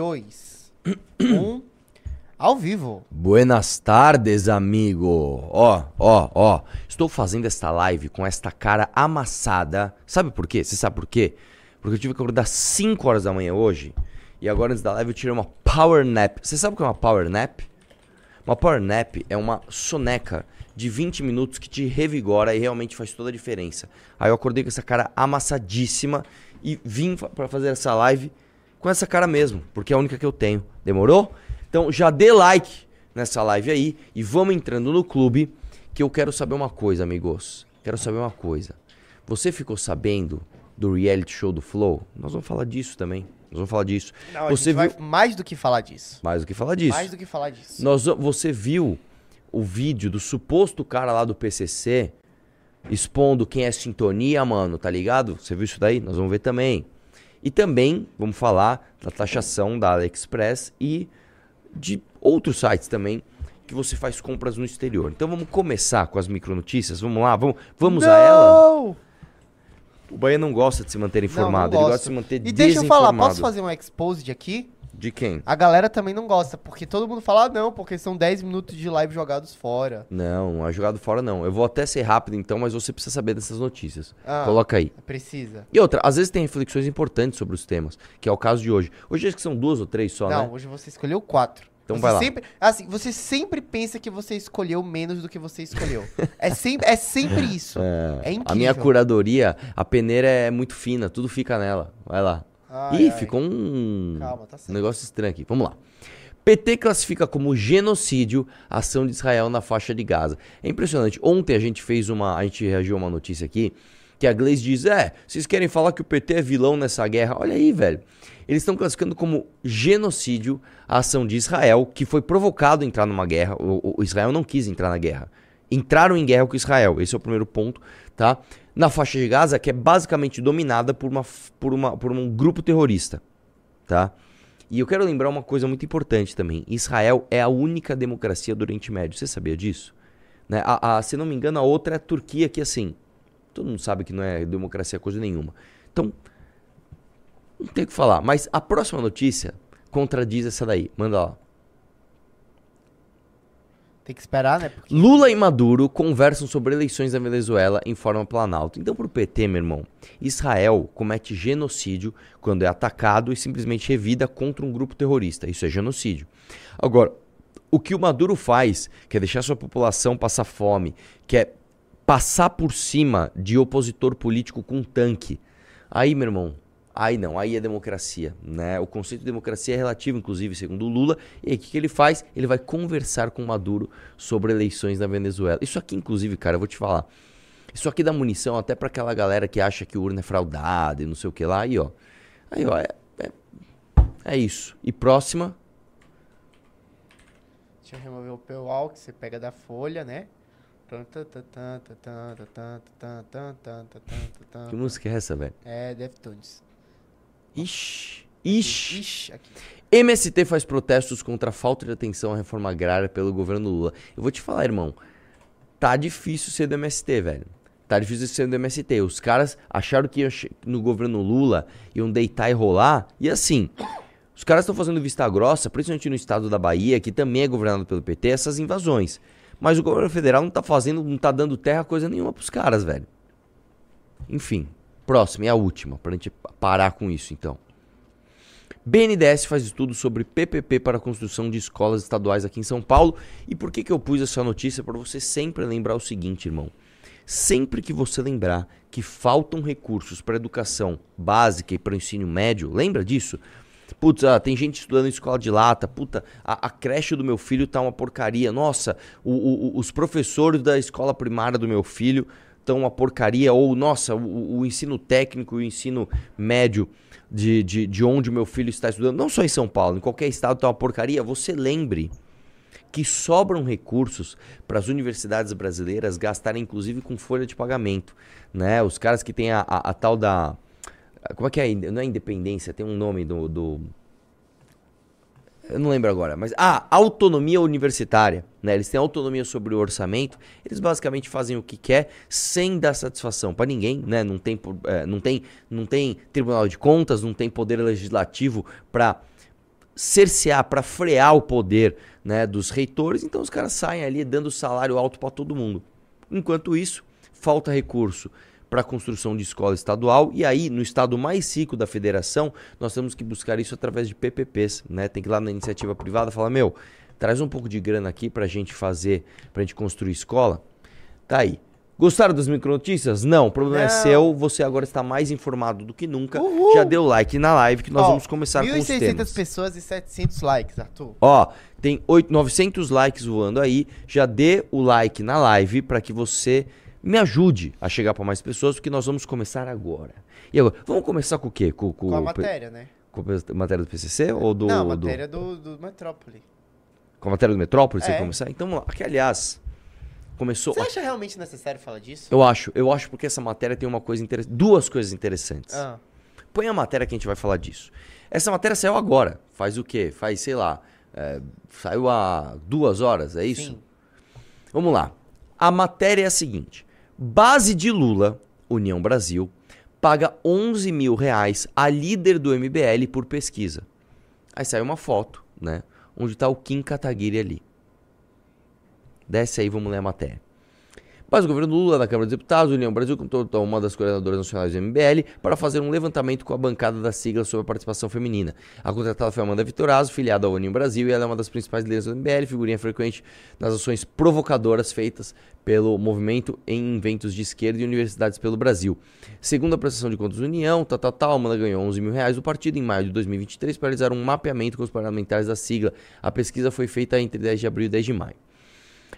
dois, um. Ao vivo. Buenas tardes, amigo. Ó, ó, ó. Estou fazendo esta live com esta cara amassada. Sabe por quê? Você sabe por quê? Porque eu tive que acordar 5 horas da manhã hoje. E agora antes da live eu tirei uma power nap. Você sabe o que é uma power nap? Uma power nap é uma soneca de 20 minutos que te revigora e realmente faz toda a diferença. Aí eu acordei com essa cara amassadíssima e vim para fazer essa live com essa cara mesmo, porque é a única que eu tenho. Demorou? Então já dê like nessa live aí e vamos entrando no clube que eu quero saber uma coisa, amigos. Quero saber uma coisa. Você ficou sabendo do reality show do Flow? Nós vamos falar disso também. Nós vamos falar disso. Não, você viu mais do que falar disso. mais do que falar disso? Mais do que falar disso. Nós, você viu o vídeo do suposto cara lá do PCC expondo quem é sintonia, mano, tá ligado? Você viu isso daí? Nós vamos ver também. E também vamos falar da taxação da AliExpress e de outros sites também que você faz compras no exterior. Então vamos começar com as micronotícias. Vamos lá, vamos, vamos a ela. Não! O Bahia não gosta de se manter informado, não ele gosto. gosta de se manter E deixa eu falar, desinformado. posso fazer um exposed aqui? De quem? A galera também não gosta, porque todo mundo fala, ah, não, porque são 10 minutos de live jogados fora. Não, não é jogado fora não. Eu vou até ser rápido então, mas você precisa saber dessas notícias. Ah. Coloca aí. Precisa. E outra, às vezes tem reflexões importantes sobre os temas, que é o caso de hoje. Hoje acho que são duas ou três só, não, né? hoje você escolheu quatro. Então Você vai lá. Sempre, assim, você sempre pensa que você escolheu menos do que você escolheu. é, sempre, é sempre isso. É, incrível. A minha curadoria, a peneira é muito fina, tudo fica nela. Vai lá. Ai, Ih, ai. ficou um, Calma, tá um negócio estranho aqui. Vamos lá. PT classifica como genocídio a ação de Israel na faixa de Gaza. É impressionante. Ontem a gente fez uma. A gente reagiu a uma notícia aqui que a Gleice diz: É, vocês querem falar que o PT é vilão nessa guerra? Olha aí, velho. Eles estão classificando como genocídio a ação de Israel, que foi provocado a entrar numa guerra. O, o Israel não quis entrar na guerra. Entraram em guerra com Israel. Esse é o primeiro ponto, tá? Na faixa de Gaza, que é basicamente dominada por, uma, por, uma, por um grupo terrorista, tá? E eu quero lembrar uma coisa muito importante também. Israel é a única democracia do Oriente Médio. Você sabia disso? Né? A, a- se não me engano, a outra é a Turquia, que assim, todo mundo sabe que não é democracia coisa nenhuma. Então, não tem o que falar. Mas a próxima notícia contradiz essa daí. Manda lá. Tem que esperar, né? Porque Lula e Maduro conversam sobre eleições na Venezuela em forma planalto. Então, pro PT, meu irmão, Israel comete genocídio quando é atacado e simplesmente revida contra um grupo terrorista. Isso é genocídio. Agora, o que o Maduro faz, que é deixar sua população passar fome, que é passar por cima de opositor político com tanque. Aí, meu irmão, aí não, aí é democracia, né? O conceito de democracia é relativo, inclusive, segundo o Lula. E aí, o que, que ele faz? Ele vai conversar com o Maduro sobre eleições na Venezuela. Isso aqui, inclusive, cara, eu vou te falar. Isso aqui dá munição até pra aquela galera que acha que urna é fraudada e não sei o que lá. Aí, ó. Aí, ó, é, é, é isso. E próxima. Deixa eu remover o paywall que você pega da folha, né? Que música é essa, velho? É, Deftones. Ixi. Ixi. Ixi, aqui. MST faz protestos contra a falta de atenção à reforma agrária pelo governo Lula. Eu vou te falar, irmão. Tá difícil ser do MST, velho. Tá difícil ser do MST. Os caras acharam que no governo Lula iam deitar e rolar. E assim, os caras estão fazendo vista grossa, principalmente no estado da Bahia, que também é governado pelo PT, essas invasões. Mas o governo federal não tá fazendo, não tá dando terra coisa nenhuma pros caras, velho. Enfim, próxima e a última, pra gente parar com isso então. BNDES faz estudo sobre PPP para a construção de escolas estaduais aqui em São Paulo. E por que, que eu pus essa notícia? Para você sempre lembrar o seguinte, irmão. Sempre que você lembrar que faltam recursos para educação básica e para o ensino médio, lembra disso? Putz, ah, tem gente estudando em escola de lata. Puta, a, a creche do meu filho tá uma porcaria. Nossa, o- o- os professores da escola primária do meu filho estão uma porcaria. Ou, nossa, o, o ensino técnico o ensino médio de, de, de onde o meu filho está estudando, não só em São Paulo, em qualquer estado tá uma porcaria. Você lembre que sobram recursos para as universidades brasileiras gastarem, inclusive, com folha de pagamento. Né? Os caras que têm a, a- a tal da. Como é que é? Não é independência, tem um nome do. do- eu não lembro agora, mas. Ah, autonomia universitária. Né? Eles têm autonomia sobre o orçamento. Eles basicamente fazem o que quer sem dar satisfação para ninguém. Né? Não, tem, eh, não, tem, não tem tribunal de contas, não tem poder legislativo para cercear, para frear o poder né, dos reitores, então os caras saem ali dando salário alto para todo mundo. Enquanto isso, falta recurso para a construção de escola estadual e aí no estado mais rico da federação nós temos que buscar isso através de PPPs, né? Tem que ir lá na iniciativa privada e falar meu, traz um pouco de grana aqui para a gente fazer, para a gente construir escola. Tá aí. Gostaram das micronotícias? Não, o problema é Não. é seu. Você agora está mais informado do que nunca. Uhul. Já deu like na live que nós Ó, vamos começar com os 1.600 temas. pessoas e 700 likes, Arthur. Ó, tem 8, 900 likes voando aí. Já dê o like na live para que você me ajude a chegar para mais pessoas, porque nós vamos começar agora. E agora, vamos começar com o quê? Com, Com a o- matéria, né? com a matéria do PCC ou do Não, a do- matéria do, do Metrópole. com a matéria do Metrópole, você É. quer começar? Então, vamos lá. que aliás começou Você acha realmente necessário falar disso? Eu acho, eu acho porque essa matéria tem uma coisa interessante, duas coisas interessantes. Ah, Põe a matéria que a gente vai falar disso. Essa matéria saiu agora. Faz o quê? Faz, sei lá, é, saiu há duas horas, é isso? sim. Vamos lá. A matéria é a seguinte: base de Lula, União Brasil, paga 11 mil reais a líder do MBL por pesquisa. Aí sai uma foto, né? Onde está o Kim Kataguiri ali. Desce aí, vamos ler a matéria. Base do governo Lula, da Câmara dos Deputados, União Brasil, toda uma das coordenadoras nacionais do MBL, para fazer um levantamento com a bancada da sigla sobre a participação feminina. A contratada foi Amanda Vitorazzo, filiada ao União Brasil, e ela é uma das principais líderes do MBL, figurinha frequente nas ações provocadoras feitas pelo movimento em eventos de esquerda e universidades pelo Brasil. Segundo a prestação de contas da União, tal, tal, tal, Amanda ganhou 11 mil reais do partido em maio de 2023 para realizar um mapeamento com os parlamentares da sigla. A pesquisa foi feita entre 10 de abril e 10 de maio.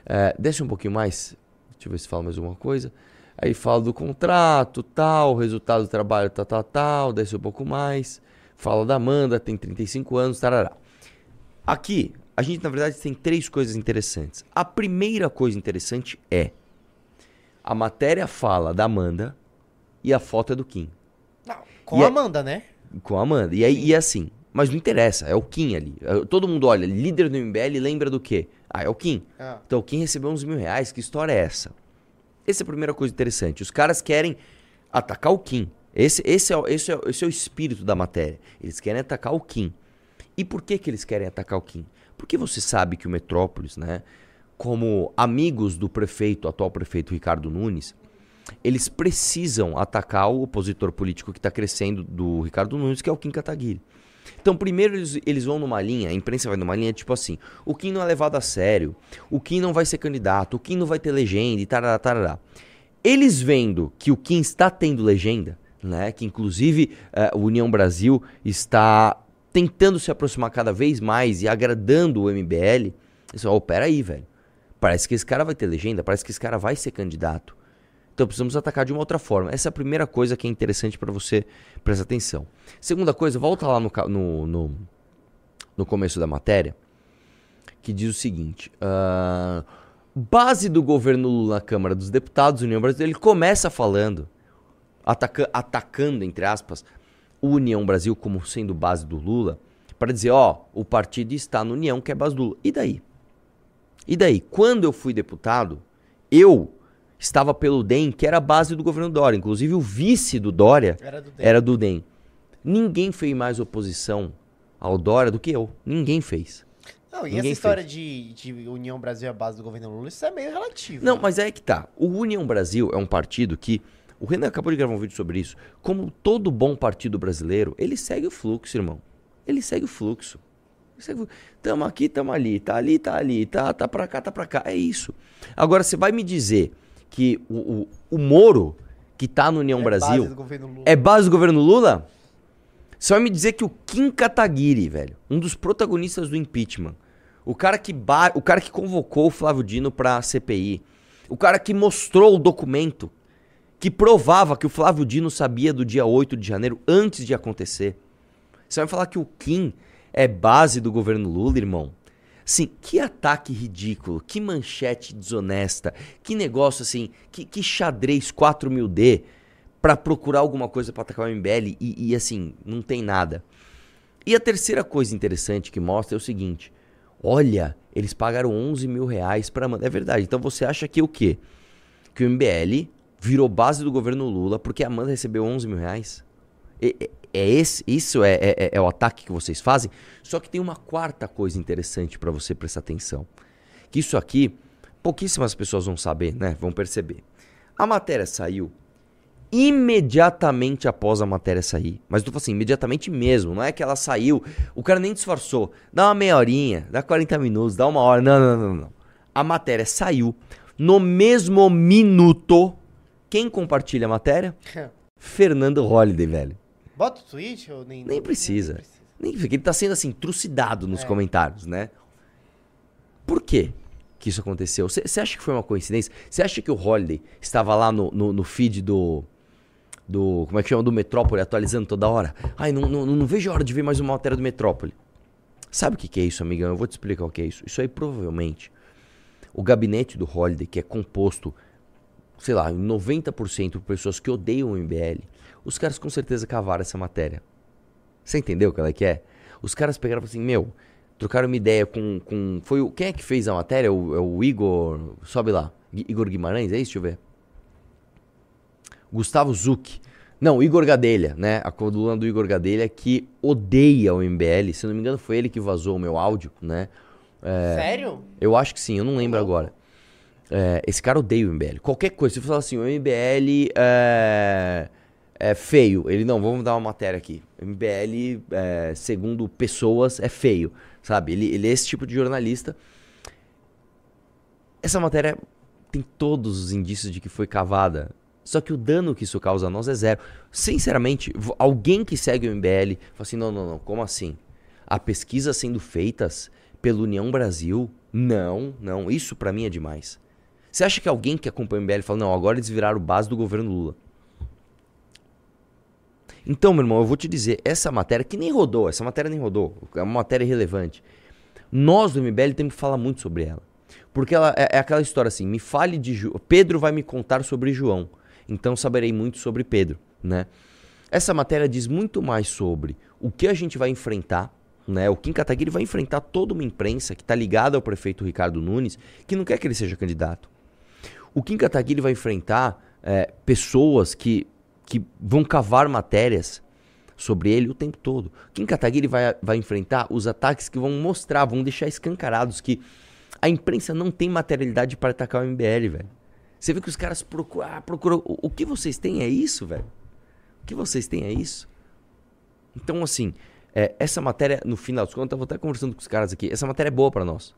É, desce um pouquinho mais. Deixa eu ver se fala mais alguma coisa. Aí fala do contrato, tal, resultado do trabalho, tal, tal, tal. Desce um pouco mais. Fala da Amanda, tem 35 anos, tarará. Aqui, a gente na verdade tem três coisas interessantes. A primeira coisa interessante é a matéria fala da Amanda e a foto é do Kim. Não, com E a é- Amanda, né? Com a Amanda. E aí, e é assim. Mas não interessa, é o Kim ali. É, Todo mundo olha, líder do MBL lembra do quê? Ah, é o Kim. Ah. Então o Kim recebeu uns mil reais, que história é essa? Essa é a primeira coisa interessante. Os caras querem atacar o Kim. Esse, esse, é, o- esse, é, esse é o espírito da matéria. Eles querem atacar o Kim. E por que, que eles querem atacar o Kim? Porque você sabe que o Metrópolis, né, como amigos do prefeito, atual prefeito Ricardo Nunes, eles precisam atacar o opositor político que está crescendo do Ricardo Nunes, que é o Kim Kataguiri. Então, primeiro eles, eles vão numa linha, a imprensa vai numa linha tipo assim: o Kim não é levado a sério, o Kim não vai ser candidato, o Kim não vai ter legenda e tarará, tarará. Eles vendo que o Kim está tendo legenda, né? Que inclusive eh, o União Brasil está tentando se aproximar cada vez mais e agradando o MBL, eles falam: oh, peraí, velho. Parece que esse cara vai ter legenda, parece que esse cara vai ser candidato. Então precisamos atacar de uma outra forma. Essa é a primeira coisa que é interessante para você prestar atenção. Segunda coisa, volta lá no, no, no, no começo da matéria, que diz o seguinte: ah, base do governo Lula na Câmara dos Deputados, União Brasil, ele começa falando, ataca- atacando, entre aspas, União Brasil como sendo base do Lula, para dizer, ó, o partido está no União, que é base do Lula. E daí? E daí? Quando eu fui deputado, eu estava pelo DEM, que era a base do governo Dória. Inclusive, o vice do Dória Era do era do DEM. Ninguém fez mais oposição ao Dória do que eu. Ninguém fez. Não, e Ninguém essa história de, de União Brasil à base do governo Lula, isso é meio relativo. Não, né? mas é que tá. O União Brasil é um partido que. O Renan acabou de gravar um vídeo sobre isso. Como todo bom partido brasileiro, ele segue o fluxo, irmão. Ele segue o fluxo. Ele segue o- Tamo aqui, tamo ali. Tá ali, tá ali. Tá, tá pra cá, tá pra cá. É isso. Agora, você vai me dizer que o, o, o Moro, que tá no União É Brasil. base. É base do governo Lula? Você vai me dizer que o Kim Kataguiri, velho, um dos protagonistas do impeachment, o cara que ba... o cara que convocou o Flávio Dino pra CPI, o cara que mostrou o documento que provava que o Flávio Dino sabia do dia 8 de janeiro antes de acontecer. Você vai falar que o Kim é base do governo Lula, irmão? Sim, que ataque ridículo, que manchete desonesta, que negócio assim, que, que xadrez 4000D pra procurar alguma coisa pra atacar o MBL e, e assim, não tem nada. E a terceira coisa interessante que mostra é o seguinte: olha, eles pagaram 11 mil reais pra Amanda. É verdade. Então você acha que o quê? Que o MBL virou base do governo Lula porque a Amanda recebeu 11 mil reais? E- é esse, isso é, é, é o ataque que vocês fazem. Só que tem uma quarta coisa interessante para você prestar atenção. Que isso aqui, pouquíssimas pessoas vão saber, né? Vão perceber. A matéria saiu imediatamente após a matéria sair. Mas tu fala assim, imediatamente mesmo. Não é que ela saiu, o cara nem disfarçou. Dá uma meia horinha, dá 40 minutos, dá uma hora. Não, não, não, não. A matéria saiu. No mesmo minuto, quem compartilha a matéria? Fernando Holliday, velho. Bota o tweet ou nem... Nem precisa. Nem precisa. Ele tá sendo assim, trucidado nos é. comentários, né? Por quê? que isso aconteceu. Você acha que foi uma coincidência? Você acha que o Holiday estava lá no, no, no, feed do. do. Como é que chama? Do Metrópole atualizando toda hora? Ai, não, não, não vejo a hora de ver mais uma matéria do Metrópole. Sabe o que, que é isso, amigão? Eu vou te explicar o que é isso. Isso aí provavelmente. O gabinete do Holiday, que é composto, sei lá, 90% por pessoas que odeiam o MBL, os caras com certeza cavaram essa matéria. Você entendeu o que ela é? Os caras pegaram e falaram assim: Meu, trocaram uma ideia com. com foi o, quem é que fez a matéria? O, é o Igor. Sobe lá. Igor Guimarães, é isso? Deixa eu ver. Gustavo Zuc. Não, Igor Gadelha, né? A coluna do Igor Gadelha que odeia o MBL. Se não me engano, foi ele que vazou o meu áudio, né? É, Sério? Eu acho que sim, eu não lembro oh. agora. É, esse cara odeia o MBL. Qualquer coisa, se você falar assim, o MBL é, é feio. Ele, não, vamos dar uma matéria aqui. MBL, é, segundo pessoas, é feio. Sabe? Ele, ele é esse tipo de jornalista. Essa matéria tem todos os indícios de que foi cavada. Só que o dano que isso causa a nós é zero. Sinceramente, alguém que segue o MBL fala assim: não, não, não, como assim? A pesquisa sendo feitas pela União Brasil? Não, não, isso para mim é demais. Você acha que alguém que acompanha o MBL fala: não, agora eles viraram base do governo Lula? Então, meu irmão, eu vou te dizer, essa matéria que nem rodou, essa matéria nem rodou, é uma matéria relevante. Nós do MBL temos que falar muito sobre ela. Porque ela é, é aquela história assim, me fale de João. Pedro vai me contar sobre João. Então saberei muito sobre Pedro, né? Essa matéria diz muito mais sobre o que a gente vai enfrentar, né? O Kim Kataguiri vai enfrentar toda uma imprensa que está ligada ao prefeito Ricardo Nunes, que não quer que ele seja candidato. O Kim Kataguiri vai enfrentar é, pessoas que que vão cavar matérias sobre ele o tempo todo. Kim Kataguiri vai, vai enfrentar os ataques que vão mostrar, vão deixar escancarados que a imprensa não tem materialidade para atacar o MBL, velho. Você vê que os caras procuram, ah, procuram. O, o que vocês têm é isso, velho? O que vocês têm é isso? Então, assim, é, essa matéria, no final dos contas, eu vou estar conversando com os caras aqui. Essa matéria é boa para nós.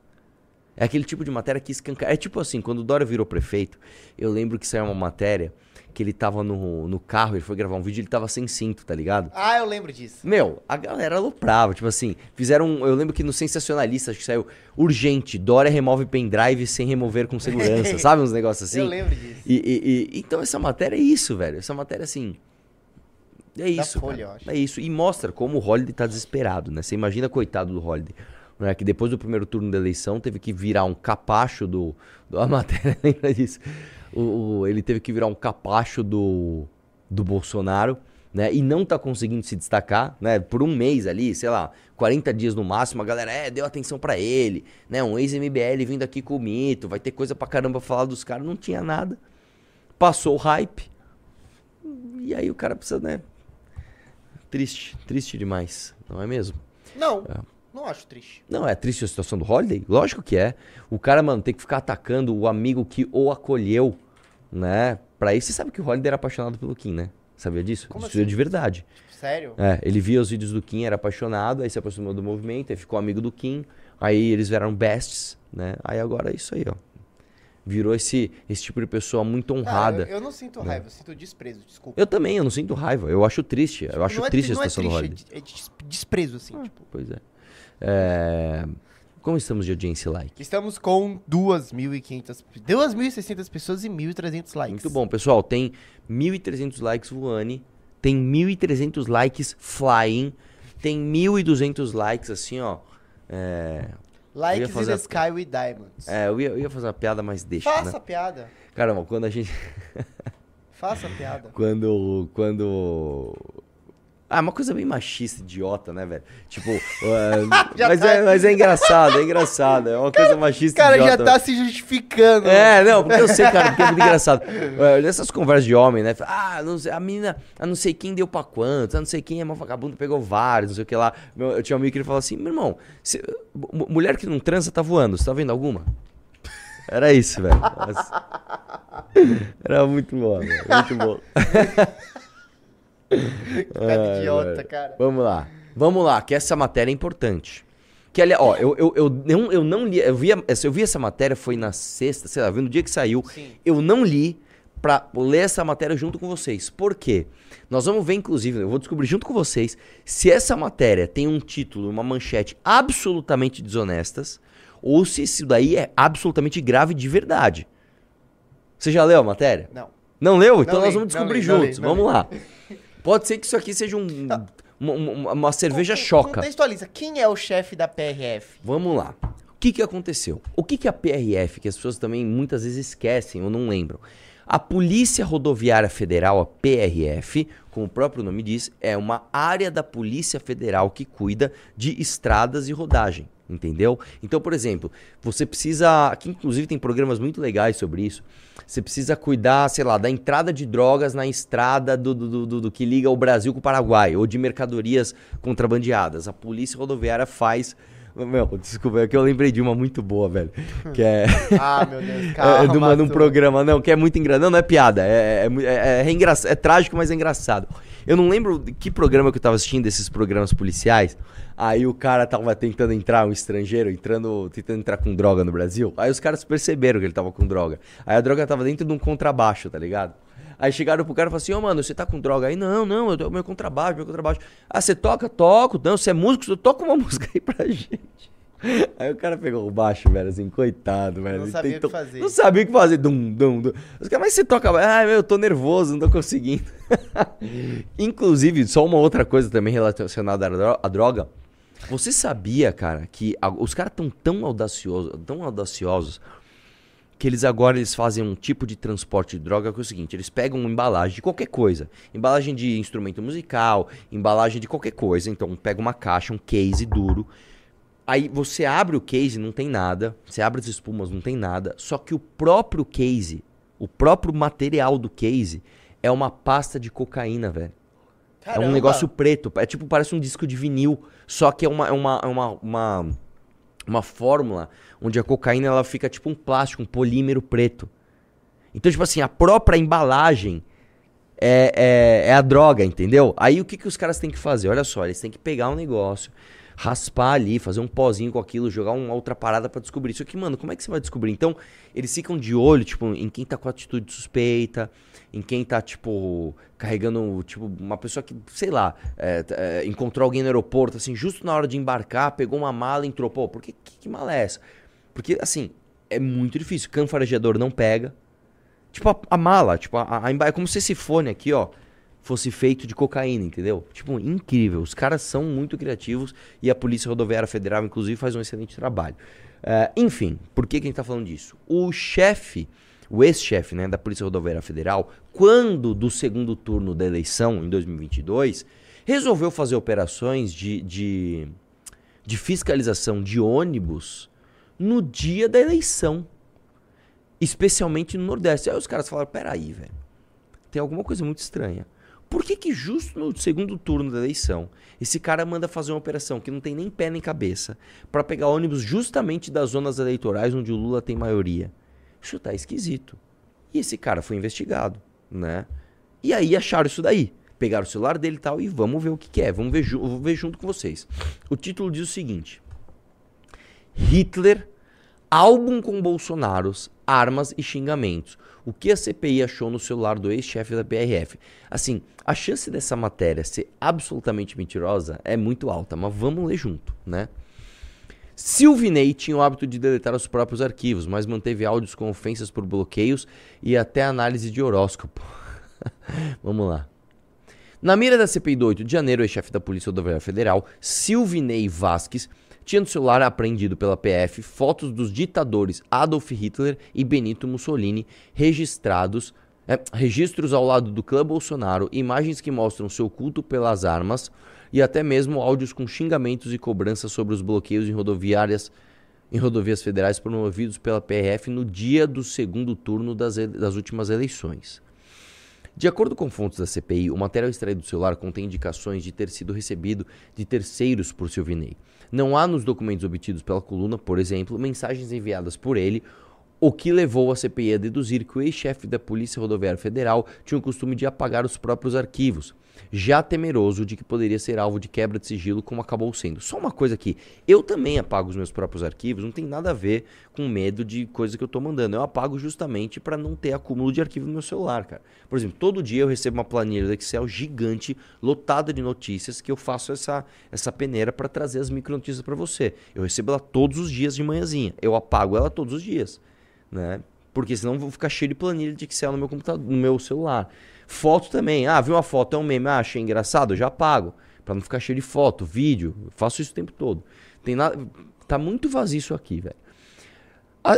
É aquele tipo de matéria que escancara. É tipo assim, quando o Dória virou prefeito, eu lembro que saiu uma matéria que ele tava no, no carro, ele foi gravar um vídeo ele tava sem cinto, tá ligado? Ah, eu lembro disso. Meu, a galera aloprava, tipo assim, fizeram, eu lembro que no Sensacionalista, acho que saiu, urgente, Dória remove pendrive sem remover com segurança, sabe uns negócios assim? Eu lembro disso. E, e, e, então essa matéria é isso, velho, essa matéria assim... É isso, Folha, é isso. E mostra como o Holiday tá desesperado, né? Você imagina, coitado do Holiday. Né? Que depois do primeiro turno da eleição teve que virar um capacho do... do a matéria lembra disso? O, o, ele teve que virar um capacho do, do Bolsonaro, né? E não tá conseguindo se destacar, né? Por um mês ali, sei lá, 40 dias no máximo, a galera, é, deu atenção para ele, né? Um ex-MBL vindo aqui com o mito, vai ter coisa pra caramba pra falar dos caras, não tinha nada. Passou o hype. E aí o cara precisa, né? Triste, triste demais, não é mesmo? Não. É. Não acho triste. Não, é triste a situação do Holiday? Lógico que é. O cara, mano, tem que ficar atacando o amigo que o acolheu né? Pra isso, você sabe que o Holiday era apaixonado pelo Kim, né? Sabia disso? Como isso assim? de verdade. Sério? É, ele via os vídeos do Kim, era apaixonado, aí se aproximou do movimento, aí ficou amigo do Kim, aí eles vieram bests, né? Aí agora é isso aí, ó. Virou esse, esse tipo de pessoa muito honrada. eu, eu, não sinto né? raiva, eu sinto desprezo, desculpa. Eu também, eu não sinto raiva. Eu acho triste. Tipo, eu acho é, triste a situação é triste, do Holiday. É desprezo, assim, ah, tipo. Pois é. É. Como estamos de audiência e like? Estamos com 2.500, 2.600 pessoas e 1.300 likes. Muito bom, pessoal. Tem 1.300 likes voando, tem 1.300 likes flying, tem 1.200 likes assim, ó. É... Likes fazer in the sky with diamonds. É, eu ia, eu ia fazer uma piada, mas deixa, Faça né? a piada. Caramba, quando a gente... Faça a piada. quando, quando Ah, uma coisa bem machista, idiota, né, velho? Tipo, uh, mas, tá... é, mas é engraçado, é engraçado. É uma coisa machista, cara idiota. cara já tá se justificando. É, não, porque eu sei, cara, porque é muito engraçado. Uh, nessas conversas de homem, né? Ah, não sei, a menina, a não sei quem deu pra quanto, a não sei quem é uma vagabunda, pegou vários, não sei o que lá. Eu tinha um amigo que ele falou assim, meu irmão, se, mulher que não transa tá voando, você tá vendo alguma? Era isso, velho. Era muito bom, velho. Muito bom. Cara idiota, cara. Vamos lá. Vamos lá, que essa matéria é importante. Que ali, ó, eu, eu, eu, não, eu não li, eu vi, eu vi essa matéria, foi na sexta, sei lá, no dia que saiu. Sim. Eu não li pra ler essa matéria junto com vocês. Por quê? Nós vamos ver, inclusive, eu vou descobrir junto com vocês se essa matéria tem um título, uma manchete absolutamente desonestas, ou se isso daí é absolutamente grave de verdade. Você já leu a matéria? Não. Não leu? Então não nós li, vamos descobrir li, juntos. Li, vamos lá. Pode ser que isso aqui seja um, tá. uma, uma, cerveja choca. Contextualiza, quem é o chefe da PRF? Vamos lá. O que, que aconteceu? O que, que a PRF, que as pessoas também muitas vezes esquecem ou não lembram? A Polícia Rodoviária Federal, a PRF, como o próprio nome diz, é uma área da Polícia Federal que cuida de estradas e rodagem. Entendeu? Então, por exemplo, você precisa. Aqui, inclusive, tem programas muito legais sobre isso. Você precisa cuidar, sei lá, da entrada de drogas na estrada do, do, do, do que liga o Brasil com o Paraguai, ou de mercadorias contrabandeadas. A Polícia Rodoviária faz. Meu, desculpa, é que eu lembrei de uma muito boa, velho. Que é. ah, meu Deus, calma. é de uma, um programa, não, que é muito engraçado. Não, não é piada. É, é, é, é, engraçado, é trágico, mas é engraçado. Eu não lembro que programa que eu tava assistindo desses programas policiais. Aí o cara tava tentando entrar, um estrangeiro, entrando, tentando entrar com droga no Brasil. Aí os caras perceberam que ele tava com droga. Aí a droga tava dentro de um contrabaixo, tá ligado? Aí chegaram pro cara e falaram assim, ô oh, mano, você tá com droga aí? Não, não, eu tô meu contrabaixo, meu contrabaixo. Ah, você toca? Toco. Não, você é músico? Toca uma música aí pra gente. Aí o cara pegou o baixo, velho, assim, coitado, velho. Não sabia tentou... o que fazer. Não sabia o que fazer. Dum, dum, dum. Os caras, mas você toca. Ah, meu, eu tô nervoso, não tô conseguindo. Inclusive, só uma outra coisa também relacionada à droga. Você sabia, cara, que os caras estão tão audaciosos, tão audaciosos que eles agora eles fazem um tipo de transporte de droga que é o seguinte, eles pegam uma embalagem de qualquer coisa, embalagem de instrumento musical, embalagem de qualquer coisa, então pega uma caixa, um case duro, aí você abre o case, não tem nada, você abre as espumas, não tem nada, só que o próprio case, o próprio material do case é uma pasta de cocaína, velho. Caramba. É um negócio preto. É tipo, parece um disco de vinil. Só que é uma, é uma, é uma, uma, uma fórmula onde a cocaína ela fica tipo um plástico, um polímero preto. Então, tipo assim, a própria embalagem é, é, é, a droga, entendeu? Aí o que, que os caras têm que fazer? Olha só, eles têm que pegar um negócio, raspar ali, fazer um pozinho com aquilo, jogar uma outra parada para descobrir. Isso aqui, mano, como é que você vai descobrir? Então, eles ficam de olho, tipo, em quem tá com atitude suspeita, em quem tá, tipo, carregando, tipo, uma pessoa que, sei lá, é, é, encontrou alguém no aeroporto, assim, justo na hora de embarcar, pegou uma mala e entrou. Pô, por que, que, que mala é essa? Porque, assim, é muito difícil. Cão farejador não pega. Tipo, a, a mala, tipo, a, a, é como se esse fone aqui, ó, fosse feito de cocaína, entendeu? Tipo, incrível. Os caras são muito criativos e a Polícia Rodoviária Federal, inclusive, faz um excelente trabalho. Uh, enfim, por que, que a gente tá falando disso? O chefe o ex-chefe né, da Polícia Rodoviária Federal, quando do segundo turno da eleição, em 2022, resolveu fazer operações de, de, de fiscalização de ônibus no dia da eleição. Especialmente no Nordeste. Aí os caras falaram: peraí, velho, tem alguma coisa muito estranha. Por que, que justo no segundo turno da eleição esse cara manda fazer uma operação que não tem nem pé nem cabeça para pegar ônibus justamente das zonas eleitorais onde o Lula tem maioria? Isso tá esquisito. E esse cara foi investigado, né? E aí acharam isso daí. Pegaram o celular dele e tal e vamos ver o que, que é. Vamos ver, vou ver junto com vocês. O título diz o seguinte: Hitler, álbum com Bolsonaros, armas e xingamentos. O que a CPI achou no celular do ex-chefe da PRF? Assim, a chance dessa matéria ser absolutamente mentirosa é muito alta, mas vamos ler junto, né? Silvinei tinha o hábito de deletar os próprios arquivos, mas manteve áudios com ofensas por bloqueios e até análise de horóscopo. Vamos lá. Na mira da CPI do 8 de janeiro, o chefe da Polícia Rodoviária Federal, Silvinei Vasques, tinha no celular apreendido pela PF fotos dos ditadores Adolf Hitler e Benito Mussolini registrados É, registros ao lado do clã Bolsonaro, imagens que mostram seu culto pelas armas e até mesmo áudios com xingamentos e cobranças sobre os bloqueios em rodoviárias em rodovias federais promovidos pela PRF no dia do segundo turno das, das últimas eleições. De acordo com fontes da CPI, o material extraído do celular contém indicações de ter sido recebido de terceiros por Silvinei. Não há nos documentos obtidos pela coluna, por exemplo, mensagens enviadas por ele o que levou a CPI a deduzir que o ex-chefe da Polícia Rodoviária Federal tinha o costume de apagar os próprios arquivos, já temeroso de que poderia ser alvo de quebra de sigilo, como acabou sendo. Só uma coisa aqui, eu também apago os meus próprios arquivos, não tem nada a ver com medo de coisa que eu estou mandando. Eu apago justamente para não ter acúmulo de arquivo no meu celular, cara. Por exemplo, todo dia eu recebo uma planilha do Excel gigante, lotada de notícias, que eu faço essa, essa peneira para trazer as micronotícias para você. Eu recebo ela todos os dias de manhãzinha. Eu apago ela todos os dias né? Porque senão vou ficar cheio de planilha de Excel no meu computador, no meu celular. Foto também. Ah, viu uma foto, é um meme, ah, achei engraçado, eu já apago. Para não ficar cheio de foto, vídeo. faço isso o tempo todo. Tem nada, tá muito vazio isso aqui, velho.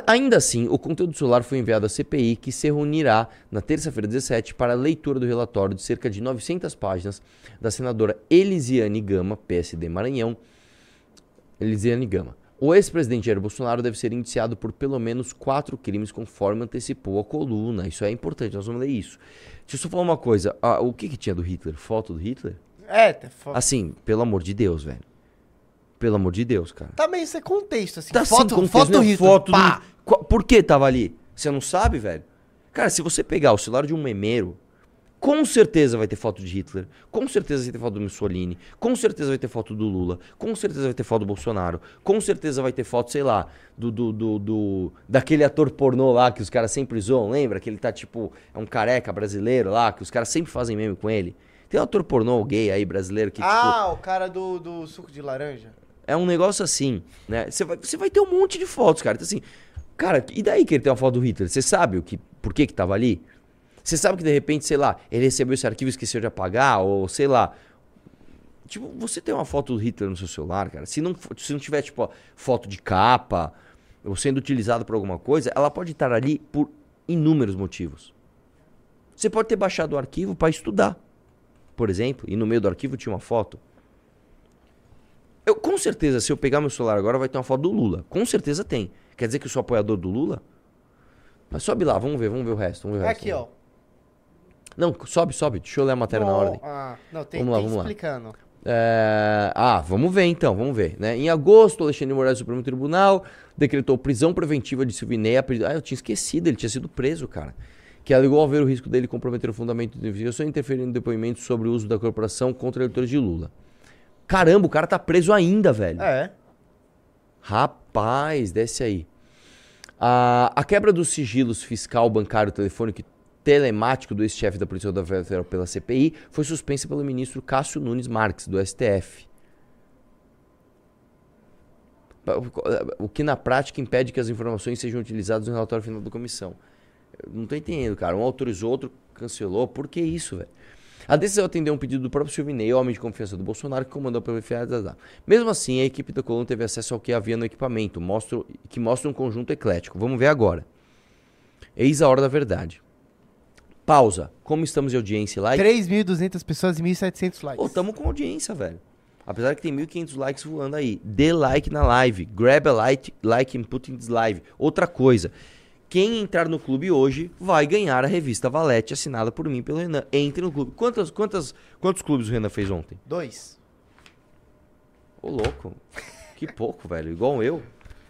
Ainda assim, o conteúdo do celular foi enviado à CPI, que se reunirá na terça-feira 17 para a leitura do relatório de cerca de 900 páginas da senadora Elisiane Gama, PSD Maranhão. Elisiane Gama. O ex-presidente Jair Bolsonaro deve ser indiciado por pelo menos quatro crimes, conforme antecipou a coluna. Isso é importante, nós vamos ler isso. Deixa eu só falar uma coisa. Ah, o que, que tinha do Hitler? Foto do Hitler? É, tá foto. Assim, pelo amor de Deus, velho. Pelo amor de Deus, cara. Tá meio sem contexto, assim. Tá foto, sem contexto, foto do né? Hitler. Foto do... Por que tava ali? Você não sabe, velho? Cara, se você pegar o celular de um memeiro, com certeza vai ter foto de Hitler, com certeza vai ter foto do Mussolini, com certeza vai ter foto do Lula, com certeza vai ter foto do Bolsonaro, com certeza vai ter foto, sei lá, do, do, do, do daquele ator pornô lá que os caras sempre zoam, lembra? Que ele tá tipo, é um careca brasileiro lá, que os caras sempre fazem meme com ele. Tem um ator pornô gay aí brasileiro que Ah, tipo, o cara do, do suco de laranja. é um negócio assim, né? Você vai, você vai ter um monte de fotos, cara. Então, assim, cara, e daí que ele tem uma foto do Hitler? Você sabe o que, por que que tava ali? Você sabe que de repente, sei lá, ele recebeu esse arquivo e esqueceu de apagar, ou sei lá. Tipo, você tem uma foto do Hitler no seu celular, cara. Se não, se não tiver, tipo, foto de capa, ou sendo utilizado por alguma coisa, ela pode estar ali por inúmeros motivos. Você pode ter baixado o arquivo para estudar, por exemplo, e no meio do arquivo tinha uma foto. Eu, com certeza, se eu pegar meu celular agora, vai ter uma foto do Lula. Com certeza tem. Quer dizer que eu sou apoiador do Lula? Mas sobe lá, vamos ver, vamos ver o resto. Vamos ver o resto. Aqui, ó. Não, sobe, sobe. Deixa eu ler a matéria na Não, ordem. Ah, não, tem, Vamos lá, tem vamos lá. explicando. É, Ah, vamos ver então, vamos ver. Né? Em agosto, Alexandre Moraes do Supremo Tribunal decretou prisão preventiva de Silvinei. Ah, eu tinha esquecido, ele tinha sido preso, cara. Que alegou haver o risco dele comprometer o fundamento de investigação e interferir no depoimento sobre o uso da corporação contra eleitores de Lula. Caramba, o cara tá preso ainda, velho. É. Rapaz, desce aí. A, a quebra dos sigilos fiscal, bancário, telefônico e telemático do ex-chefe da Polícia Federal pela CPI foi suspensa pelo ministro Cássio Nunes Marques, do STF. O que na prática impede que as informações sejam utilizadas no relatório final da comissão. Eu não tô entendendo, cara. Um autorizou, outro cancelou. Por que isso, velho? A decisão atendeu um pedido do próprio Silvinei, homem de confiança do Bolsonaro, que comandou pelo FA. Mesmo assim, a equipe da coluna teve acesso ao que havia no equipamento, mostra, que mostra um conjunto eclético. Vamos ver agora. Eis a hora da verdade. Pausa. Como estamos de audiência e like? 3.200 pessoas e 1.700 likes. Pô, tamo com audiência, velho. Apesar que tem 1.500 likes voando aí. Dê like na live. Grab a like, like and put in this live. Outra coisa. Quem entrar no clube hoje vai ganhar a revista Valete assinada por mim pelo Renan. Entre no clube. Quantas, quantas, quantos clubes o Renan fez ontem? Dois. Ô, louco. Que pouco, velho. Igual eu.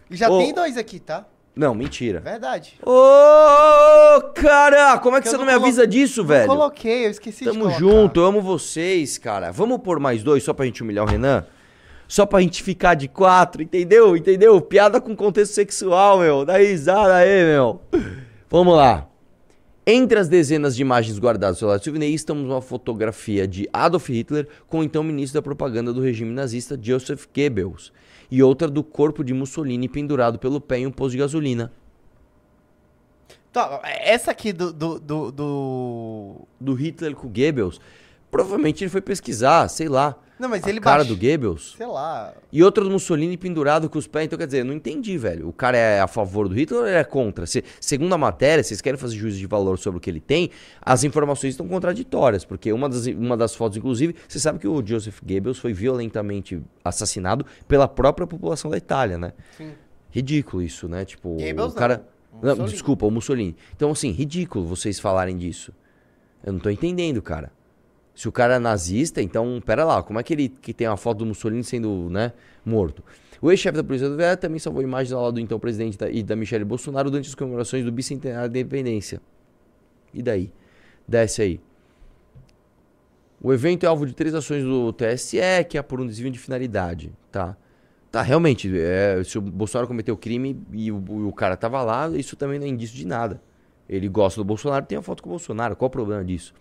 E já Ô. tem dois aqui, tá? Não, mentira. Verdade. Ô, cara! Como é que Eu você não me colo- avisa disso, Não velho? coloquei, eu esqueci de Tamo colocar. junto, eu amo vocês, cara. Vamos pôr mais dois só pra gente humilhar o Renan? Só pra gente ficar de quatro, entendeu? Entendeu? Piada com contexto sexual, meu. Dá risada aí, meu. Vamos lá. Entre as dezenas de imagens guardadas no celular de Silvinei, estamos uma fotografia de Adolf Hitler com o então ministro da propaganda do regime nazista, Joseph Goebbels, e outra do corpo de Mussolini pendurado pelo pé em um posto de gasolina. Tá, essa aqui do, do, do, do- do Hitler com Goebbels. Provavelmente ele foi pesquisar, sei lá. Não, mas a ele cara baixou- do Goebbels. Sei lá. E outro do Mussolini pendurado com os pés. Então, quer dizer, eu não entendi, velho. O cara é a favor do Hitler ou ele é contra? Se, segundo a matéria, vocês querem fazer juízo de valor sobre o que ele tem, as informações estão contraditórias. Porque uma das, uma das fotos, inclusive, você sabe que o Joseph Goebbels foi violentamente assassinado pela própria população da Itália, né? Sim. Ridículo isso, né? Tipo, Goebbels o cara. não, Não, desculpa, o Mussolini. Então, assim, ridículo vocês falarem disso. Eu não tô entendendo, cara. Se o cara é nazista, então, pera lá, como é que ele que tem uma foto do Mussolini sendo, né, morto? O ex-chefe da Polícia Rodoviária também salvou imagens ao lado do então presidente da, e da Michelle Bolsonaro durante as comemorações do bicentenário da independência. E daí? Desce aí. O evento é alvo de três ações do TSE, que é por um desvio de finalidade, tá? Tá, realmente, é, se o Bolsonaro cometeu crime e o, o cara tava lá, isso também não é indício de nada. Ele gosta do Bolsonaro, tem a foto com o Bolsonaro, qual o problema disso?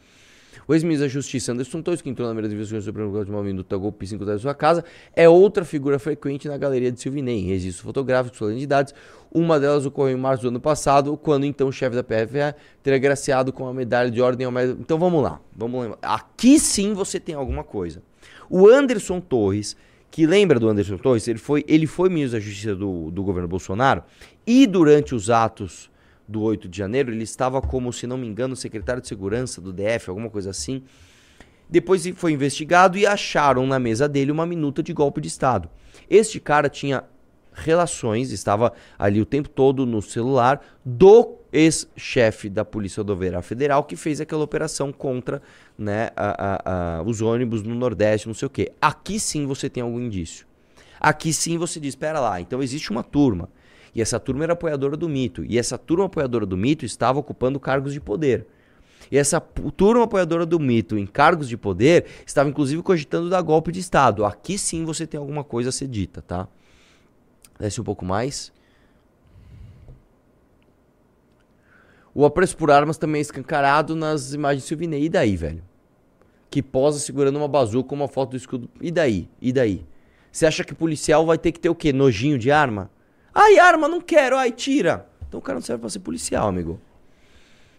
O ex-ministro da Justiça, Anderson Torres, que entrou na de investigações do Supremo Tribunal de uma minuta golpista em sua casa, é outra figura frequente na galeria de Silvinei, em registros fotográficos, solenidades. Uma delas ocorreu em março do ano passado, quando então o chefe da PFA teria graciado com a medalha de ordem ao mérito. Então vamos lá, vamos lembrar. Aqui sim você tem alguma coisa. O Anderson Torres, que lembra do Anderson Torres, ele foi, ele foi ministro da Justiça do, do governo Bolsonaro e durante os atos do 8 de janeiro, ele estava como, se não me engano, secretário de segurança do DF, alguma coisa assim. Depois foi investigado e acharam na mesa dele uma minuta de golpe de Estado. Este cara tinha relações, estava ali o tempo todo no celular do ex-chefe da Polícia Rodoviária Federal que fez aquela operação contra né, a- a- a- os ônibus no Nordeste, não sei o quê. Aqui sim você tem algum indício. Aqui sim você diz, espera lá, então existe uma turma. E essa turma era apoiadora do mito. E essa turma apoiadora do mito estava ocupando cargos de poder. E essa turma apoiadora do mito em cargos de poder estava inclusive cogitando dar golpe de Estado. Aqui sim você tem alguma coisa a ser dita, tá? Desce um pouco mais. O apreço por armas também é escancarado nas imagens de Silvinei. E daí, velho? Que posa segurando uma bazuca com uma foto do escudo. E daí? E daí? Você acha que policial vai ter que ter o quê? Nojinho de arma? Ai, arma, não quero. Ai, tira. Então o cara não serve pra ser policial, amigo.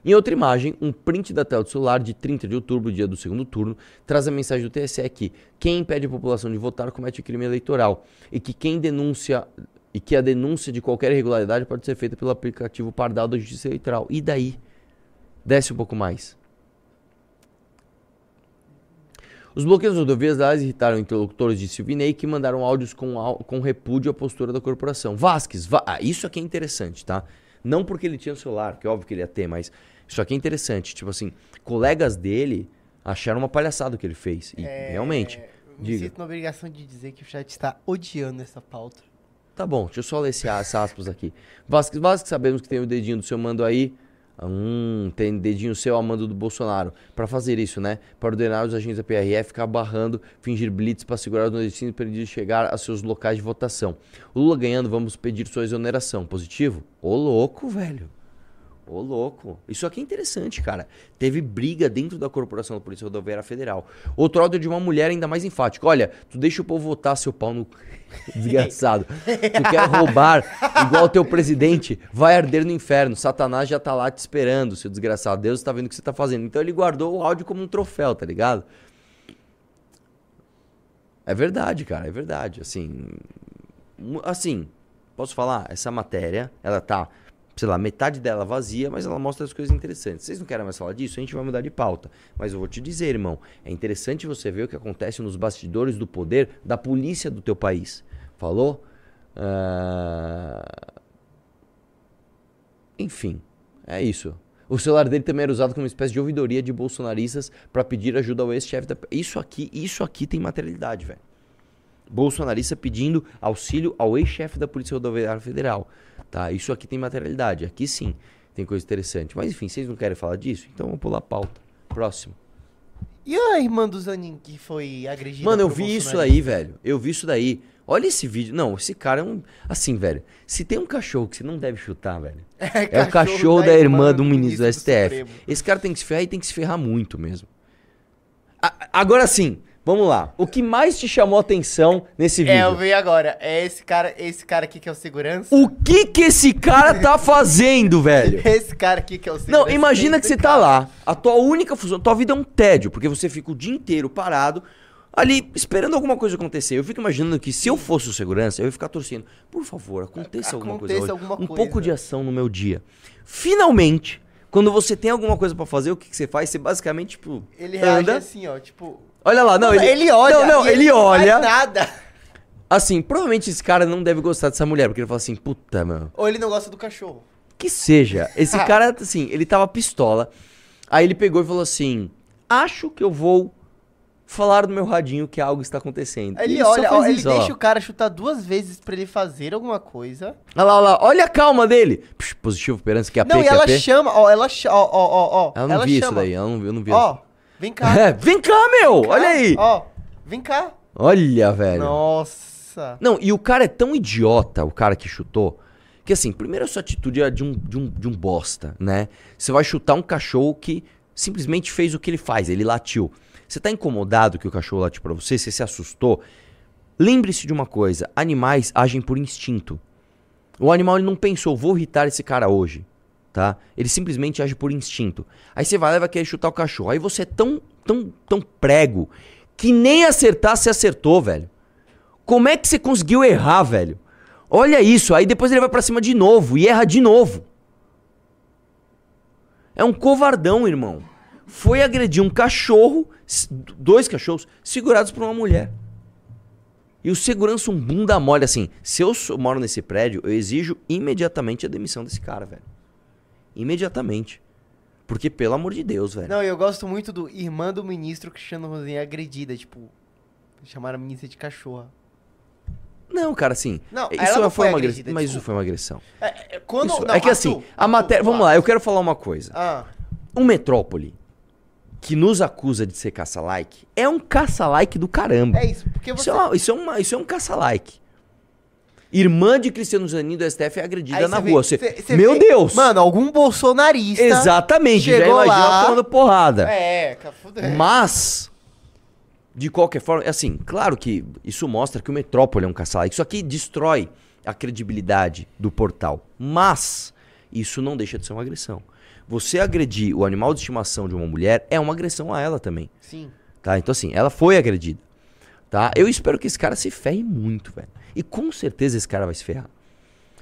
Em outra imagem, um print da tela do celular de 30 de outubro, dia do segundo turno, traz a mensagem do TSE que quem impede a população de votar comete crime eleitoral e que quem denuncia e que a denúncia de qualquer irregularidade pode ser feita pelo aplicativo Pardal da Justiça Eleitoral. E daí? Desce um pouco mais. Os bloqueios lá irritaram interlocutores de Silvinei que mandaram áudios com, com repúdio à postura da corporação. Vasques, Va- ah, isso aqui é interessante, tá? Não porque ele tinha o celular, que é óbvio que ele ia ter, mas isso aqui é interessante. Tipo assim, colegas dele acharam uma palhaçada o que ele fez. E realmente, É, Me diga. sinto na obrigação de dizer que o chat está odiando essa pauta. Tá bom, deixa eu só ler esse, as aspas aqui. Vasques, Vasques, sabemos que tem o dedinho do seu mando aí. Hum, tem dedinho seu a mando do Bolsonaro. Pra fazer isso, né? Para ordenar os agentes da PRF ficar barrando, fingir blitz para segurar os nordestinos para eles chegar a seus locais de votação. O Lula ganhando, vamos pedir sua exoneração. Positivo? Ô louco, velho. Ô, louco. Isso aqui é interessante, cara. Teve briga dentro da corporação da Polícia Rodoviária Federal. Outro áudio de uma mulher ainda mais enfática. Olha, tu deixa o povo votar, seu pau no... Desgraçado. tu quer roubar igual teu presidente, vai arder no inferno. Satanás já tá lá te esperando, seu desgraçado. Deus tá vendo o que você tá fazendo. Então ele guardou o áudio como um troféu, tá ligado? É verdade, cara, é verdade. Assim, assim, posso falar, essa matéria, ela tá, sei lá, metade dela vazia, mas ela mostra as coisas interessantes. Vocês não querem mais falar disso? A gente vai mudar de pauta. Mas eu vou te dizer, irmão, é interessante você ver o que acontece nos bastidores do poder da polícia do teu país. Falou? Ah, Enfim, é isso. O celular dele também era usado como uma espécie de ouvidoria de bolsonaristas para pedir ajuda ao ex-chefe da. Isso aqui, isso aqui tem materialidade, velho. Bolsonarista pedindo auxílio ao ex-chefe da Polícia Rodoviária Federal. Tá? Isso aqui tem materialidade. Aqui sim tem coisa interessante. Mas enfim, vocês não querem falar disso? Então vamos pular a pauta. Próximo. E a irmã do Zanin que foi agredida Mano, eu vi isso aí, velho. Eu vi isso daí. Olha esse vídeo. Não, esse cara é um. Assim, velho. Se tem um cachorro que você não deve chutar, velho. É o cachorro da irmã do ministro do STF. Supremo. Esse cara tem que se ferrar e tem que se ferrar muito mesmo. A- agora sim, Vamos lá. O que mais te chamou a atenção nesse É, eu vídeo? vi agora. É esse cara, esse cara aqui que é o segurança. O que que esse cara tá fazendo, velho? Esse cara aqui que é o segurança. Não, imagina que você tá lá. A tua única função, tua vida é um tédio, porque você fica o dia inteiro parado ali esperando alguma coisa acontecer. Eu fico imaginando que se eu fosse o segurança, eu ia ficar torcendo. Por favor, aconteça alguma coisa. Aconteça hoje. alguma um coisa. pouco de ação no meu dia. Finalmente, quando você tem alguma coisa pra fazer, o que, que você faz? Você basicamente, tipo, Ele reage anda. assim, ó, tipo... Olha lá, não, Mano, ele, olha. Não, não, ele, não faz olha. nada. Assim, provavelmente esse cara não deve gostar dessa mulher, porque ele fala assim, puta, mano. Ou ele não gosta do cachorro. Que seja. Esse cara, assim, ele tava pistola. Aí ele pegou e falou assim: Acho que eu vou falar no meu radinho que algo está acontecendo. Ele só olha, ó, ele isso, ó lá. deixa o cara chutar duas vezes pra ele fazer alguma coisa. Olha lá, olha lá, olha a calma dele. Positivo, esperança, que a não, e ela chama, ó, ela chama, ó, ó, ó, ó. Ela não ela viu isso daí, ela não, eu não vi. Ó, vem cá. É, vem cá, meu! vem cá, olha aí! Ó, vem cá. Olha, velho. Nossa. Não, e o cara é tão idiota, o cara que chutou, que assim, primeiro a sua atitude é de um, de um, de um bosta, né? Você vai chutar um cachorro que simplesmente fez o que ele faz, ele latiu. Você tá incomodado que o cachorro latiu pra você, você se assustou? Lembre-se de uma coisa, animais agem por instinto. O animal ele não pensou, vou irritar esse cara hoje, tá? Ele simplesmente age por instinto. Aí você vai lá e vai querer chutar o cachorro. Aí você é tão, tão, tão prego que nem acertar você acertou, velho. Como é que você conseguiu errar, velho? Olha isso, aí depois ele vai pra cima de novo e erra de novo. É um covardão, irmão. Foi agredir um cachorro, dois cachorros, segurados por uma mulher. E o segurança, um bunda mole, assim. Se eu moro nesse prédio, eu exijo imediatamente a demissão desse cara, velho. Imediatamente. Porque, pelo amor de Deus, velho. Não, eu gosto muito do irmã do ministro Cristiano Rosinha agredida, tipo, chamaram a ministra de cachorra. Não, cara, assim. Não, isso ela não foi uma agressão. Mas isso desculpa. foi uma agressão. É, é, quando, Isso- não, é que assim, Arthur, a matéria. Vamos lá, eu quero falar uma coisa. Ah, Um Metrópole que nos acusa de ser caça-like é um caça-like do caramba. é isso, porque Isso você... é, uma- isso, é uma- isso é um caça-like. Irmã de Cristiano Zanin do STF é agredida Aí na vê- rua. Você- cê- cê Meu vê- Deus! Mano, algum bolsonarista... Exatamente, já chegou imagina lá- tomando porrada. É, cara, fudeu. Mas, de qualquer forma, é assim, claro que isso mostra que o Metrópole é um caça-like. Isso aqui destrói a credibilidade do portal. Mas, isso não deixa de ser uma agressão. Você agredir o animal de estimação de uma mulher é uma agressão a ela também. Sim. Tá? Então, assim, ela foi agredida. Tá? Eu espero que esse cara se ferre muito, velho. E com certeza esse cara vai se ferrar.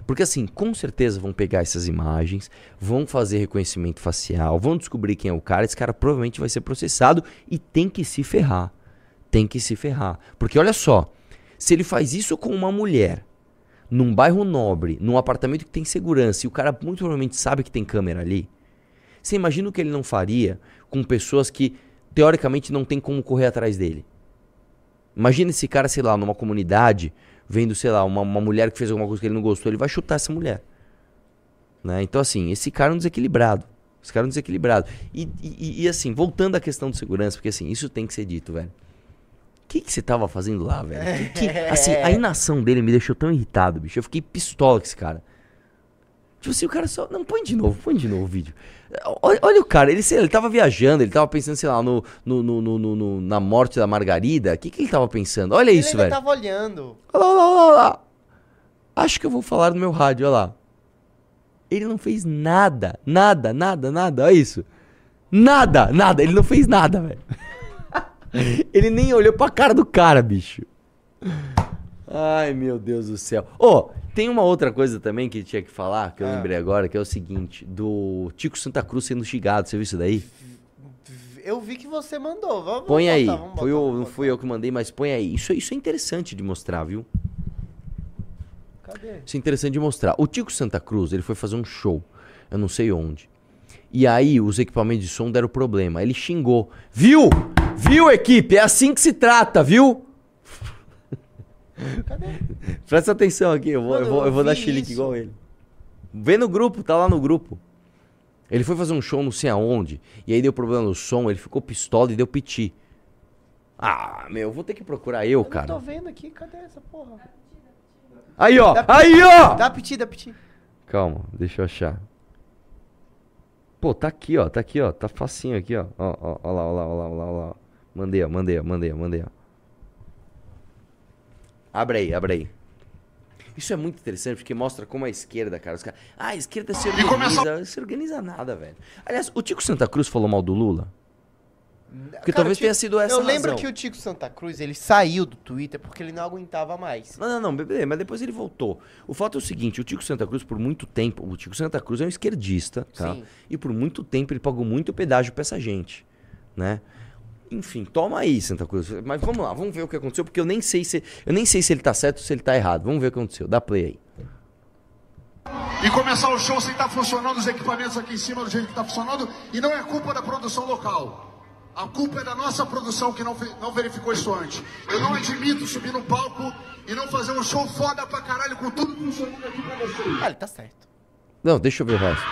Porque, assim, com certeza vão pegar essas imagens, vão fazer reconhecimento facial, vão descobrir quem é o cara. Esse cara provavelmente vai ser processado e tem que se ferrar. Tem que se ferrar. Porque, olha só, se ele faz isso com uma mulher, num bairro nobre, num apartamento que tem segurança, e o cara muito provavelmente sabe que tem câmera ali, você imagina o que ele não faria com pessoas que, teoricamente, não tem como correr atrás dele? Imagina esse cara, sei lá, numa comunidade, vendo, sei lá, uma, uma mulher que fez alguma coisa que ele não gostou, ele vai chutar essa mulher. Né? Então, assim, esse cara é um desequilibrado. Esse cara é um desequilibrado. E, e- e, assim, voltando à questão de segurança, porque assim, isso tem que ser dito, velho. O que, que você tava fazendo lá, velho? Que- que- assim, a inação dele me deixou tão irritado, bicho. Eu fiquei pistola com esse cara. Tipo assim, o cara só. Não, põe de novo, põe de novo o vídeo. Olha, olha o cara, ele, sei ele tava viajando, ele tava pensando, sei lá, no, no, no- no- no- na morte da Margarida. O que, que ele tava pensando? Olha Ele isso, velho. tava olhando. Olha lá, olha lá, olha lá. Acho que eu vou falar no meu rádio, olha lá. Ele não fez nada, nada, nada, nada, olha isso. Nada, nada, ele não fez nada, velho. ele nem olhou pra cara do cara, bicho. Ai, meu Deus do céu. Ô, tem uma outra coisa também que tinha que falar, que eu Ah. lembrei agora, que é o seguinte, do Tico Santa Cruz sendo xingado, você viu isso daí? Eu vi que você mandou. Vamos Põe botar, aí. vamos Foi botar, o, vamos não fui eu que mandei, mas põe aí. Isso, isso é interessante de mostrar, viu? Cadê? Isso é interessante de mostrar. O Tico Santa Cruz, ele foi fazer um show, eu não sei onde. E aí os equipamentos de som deram problema. Ele xingou. Viu? Viu, equipe? É assim que se trata, viu? Cadê? Presta atenção aqui, eu vou, Mano, eu vou, eu eu vou dar chilique igual ele. Vê no grupo, tá lá no grupo. Ele foi fazer um show não sei aonde, e aí deu problema no som, ele ficou pistola e deu piti. Ah, meu, vou ter que procurar eu, Eu cara. não tô vendo aqui. Cadê essa porra? Aí, ó, Dá- aí, ó! Dá piti, dá piti. Calma, deixa eu achar. Pô, tá aqui, ó, tá aqui, ó, tá facinho aqui, ó. Ó, ó, ó lá, ó lá, ó lá, ó lá, ó lá. Mandei, ó, mandei, ó, mandei, ó, mandei, ó. Abre aí, abre aí. Isso é muito interessante porque mostra como a esquerda, cara. Os caras, ah, a esquerda se organiza. Começou... Se organiza nada, velho. Aliás, o Tico Santa Cruz falou mal do Lula? Porque Cara, talvez tenha sido essa Eu lembro razão. que o Tico Santa Cruz, ele saiu do Twitter porque ele não aguentava mais. Não, não, não, bebê, mas depois ele voltou. O fato é o seguinte, o Tico Santa Cruz, por muito tempo, o Tico Santa Cruz é um esquerdista, tá? Sim. E por muito tempo ele pagou muito pedágio pra essa gente, né? Enfim, toma aí, Santa Cruz. Mas vamos lá, vamos ver o que aconteceu, porque eu nem sei se eu nem sei se ele tá certo ou se ele tá errado. Vamos ver o que aconteceu. Dá play aí. E começar o show sem estar tá funcionando os equipamentos aqui em cima do jeito que está funcionando, e não é culpa da produção local. A culpa é da nossa produção que não, não verificou isso antes. Eu não admito subir no palco e não fazer um show foda pra caralho com tudo funcionando aqui pra vocês. Ah, ele tá certo. Não, deixa eu ver o resto.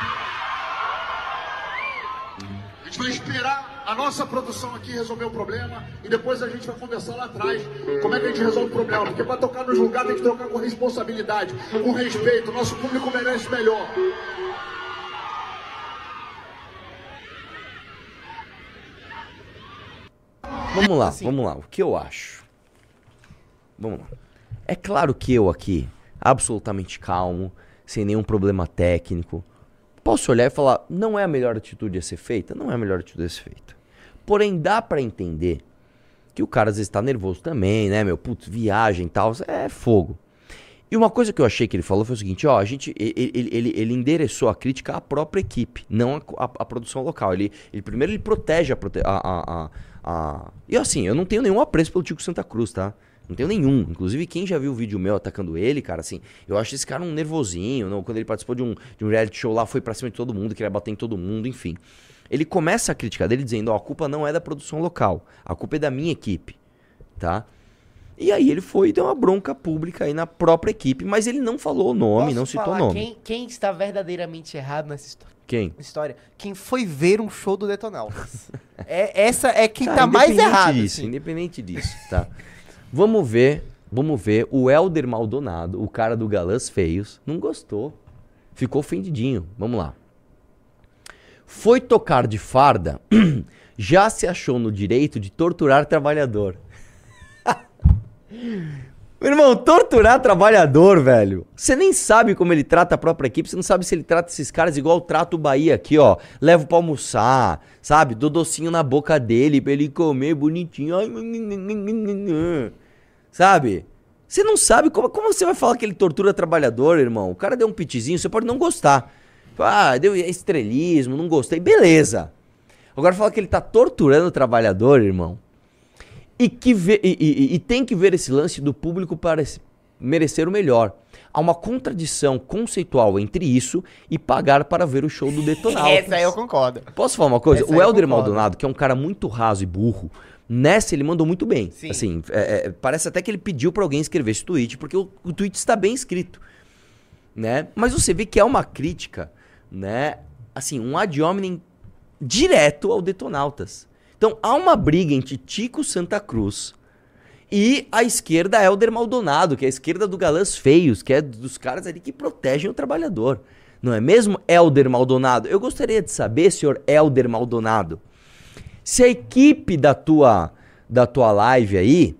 A gente vai esperar a nossa produção aqui resolver o problema e depois a gente vai conversar lá atrás como é que a gente resolve o problema. Porque para tocar no julgado tem que trocar com responsabilidade, com respeito. Nosso público merece melhor. Vamos lá, assim. vamos lá. O que eu acho? Vamos lá. É claro que eu aqui, absolutamente calmo, sem nenhum problema técnico, posso olhar e falar, não é a melhor atitude a ser feita? Não é a melhor atitude a ser feita. Porém, dá para entender que o cara às vezes tá nervoso também, né, meu? Putz, viagem e tal, é fogo. E uma coisa que eu achei que ele falou foi o seguinte, ó, a gente, ele, ele, ele endereçou a crítica à própria equipe, não à, produção local. Ele, ele primeiro ele protege a, a, a, a... E assim, eu não tenho nenhum apreço pelo Tico Santa Cruz, tá? Não tenho nenhum. Inclusive, quem já viu o vídeo meu atacando ele, cara, assim, eu acho esse cara um nervosinho. Não? Quando ele participou de um, de um reality show lá, foi pra cima de todo mundo, queria bater em todo mundo, enfim. Ele começa a crítica dele dizendo, ó, a culpa não é da produção local, a culpa é da minha equipe, tá? E aí ele foi e deu uma bronca pública aí na própria equipe, mas ele não falou o nome, Posso não citou o nome. Quem, quem está verdadeiramente errado nessa história? Quem? História. Quem foi ver um show do Detonautas. é, essa é quem tá, tá mais errado. Disso, assim. Independente disso, tá? vamos ver, vamos ver. O Helder Maldonado, o cara do Galãs Feios, não gostou. Ficou ofendidinho. Vamos lá. Foi tocar de farda, já se achou no direito de torturar trabalhador. Meu irmão, torturar trabalhador, velho. Você nem sabe como ele trata a própria equipe, você não sabe se ele trata esses caras igual trata o Bahia aqui, ó. Levo pra almoçar, sabe? Dou docinho na boca dele pra ele comer bonitinho. Sabe? Você não sabe como, como você vai falar que ele tortura trabalhador, irmão. O cara deu um pitizinho, você pode não gostar. Ah, deu estrelismo, não gostei. Beleza. Agora fala que ele tá torturando o trabalhador, irmão e, que vê, e, e, e tem que ver esse lance do público para merecer o melhor. Há uma contradição conceitual entre isso e pagar para ver o show do Detonautas. Essa aí eu concordo. Posso falar uma coisa? Essa o Helder Maldonado, que é um cara muito raso e burro, nessa ele mandou muito bem. Sim. Assim, é, é, parece até que ele pediu para alguém escrever esse tweet, porque o, o tweet está bem escrito. Né? Mas você vê que é uma crítica, né? Assim, um ad hominem direto ao Detonautas. Então há uma briga entre Tico Santa Cruz e a esquerda Helder Maldonado, que é a esquerda do Galãs Feios, que é dos caras ali que protegem o trabalhador. Não é mesmo, Helder Maldonado? Eu gostaria de saber, senhor Helder Maldonado, se a equipe da tua, da tua live aí,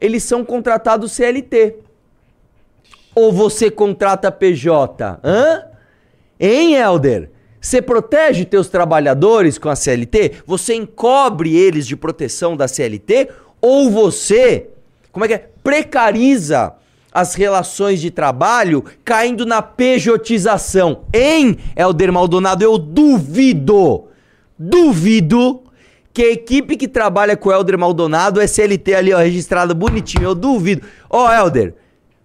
eles são contratados CLT. Ou você contrata PJ? Hã? Hein, Helder? Você protege teus trabalhadores com a CLT? Você encobre eles de proteção da CLT? Ou você, como é que é? Precariza as relações de trabalho caindo na pejotização. Hein, Helder Maldonado? Eu duvido, duvido que a equipe que trabalha com o Helder Maldonado é CLT ali, ó, registrada bonitinho. Eu duvido. Ó, oh, Helder,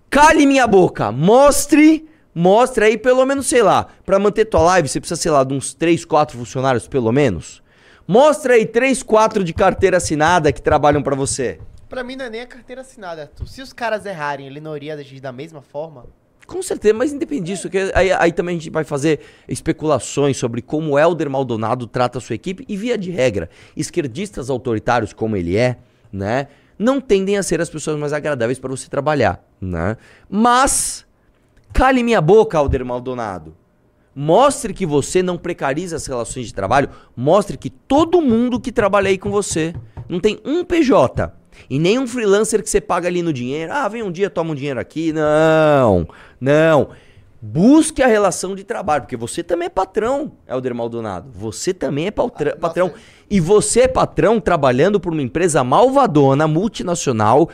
cale minha boca. Mostre Mostra aí pelo menos, sei lá, para manter tua live você precisa, sei lá, de uns 3, 4 funcionários pelo menos. Mostra aí 3, 4 de carteira assinada que trabalham para você. Pra mim não é nem a carteira assinada, Arthur. Se os caras errarem, ele não iria agir da mesma forma? Com certeza, mas independe disso, que aí, aí, também a gente vai fazer especulações sobre como o Helder Maldonado trata a sua equipe e, via de regra, esquerdistas autoritários como ele é, né, não tendem a ser as pessoas mais agradáveis para você trabalhar, né? Mas Cale minha boca, Alder Maldonado. Mostre que você não precariza as relações de trabalho. Mostre que todo mundo que trabalha aí com você não tem um PJ. E nem um freelancer que você paga ali no dinheiro. Ah, vem um dia, toma um dinheiro aqui. Não, não. Busque a relação de trabalho, porque você também é patrão, Helder Maldonado. Você também é patra- Ah, patrão. E você é patrão trabalhando por uma empresa malvadona, multinacional,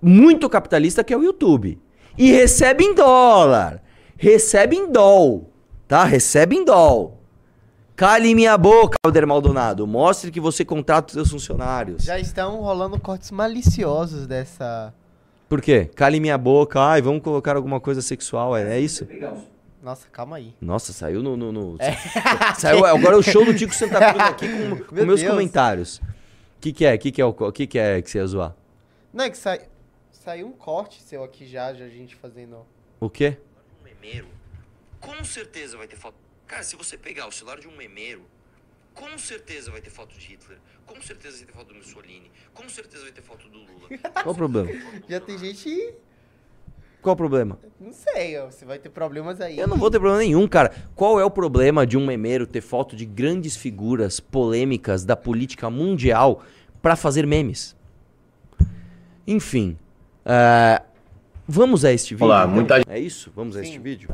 muito capitalista, que é o YouTube. E recebe em dólar. Recebe em doll. Tá? Recebe em doll. Cale minha boca, Helder Maldonado. Mostre que você contrata os seus funcionários. Já estão rolando cortes maliciosos dessa. Por quê? Cale minha boca. Ai, vamos colocar alguma coisa sexual. É, é isso? Nossa, calma aí. Nossa, saiu no. no, no- Saiu agora o show do Tico Santa Cruz aqui com, com Meu meus Deus. comentários. O que, que é? O que, que é o que, que é que você ia zoar? Não, é que sai... saiu um corte seu aqui já, já a gente fazendo. O quê? um memeiro, com certeza vai ter foto. Cara, se você pegar o celular de um memeiro, com certeza vai ter foto de Hitler, com certeza vai ter foto do Mussolini, com certeza vai ter foto do Lula. Qual o problema? Já tem gente. Qual o problema? Não sei, ó, você vai ter problemas aí. Eu não vou ter problema nenhum, cara. Qual é o problema de um memeiro ter foto de grandes figuras polêmicas da política mundial pra fazer memes? Enfim. é, Vamos a este vídeo? Olá, então? muita É isso? Vamos a este vídeo?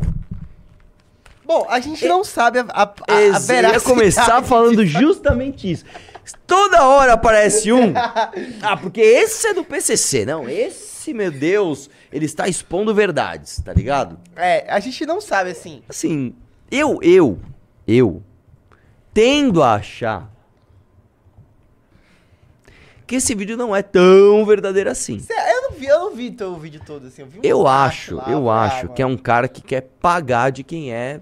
Bom, a gente não sabe a, a, a, Ex- ia começar falando justamente isso. Toda hora aparece um. Ah, porque esse é do PCC. Não, esse, meu Deus, ele está expondo verdades, tá ligado? É, a gente não sabe assim. Assim, eu, eu, eu tendo a achar que esse vídeo não é tão verdadeiro assim. Cê- Eu não vi, eu não vi teu vídeo todo assim. Eu, vi um Eu acho, lá, eu acho que é um cara que quer pagar de quem é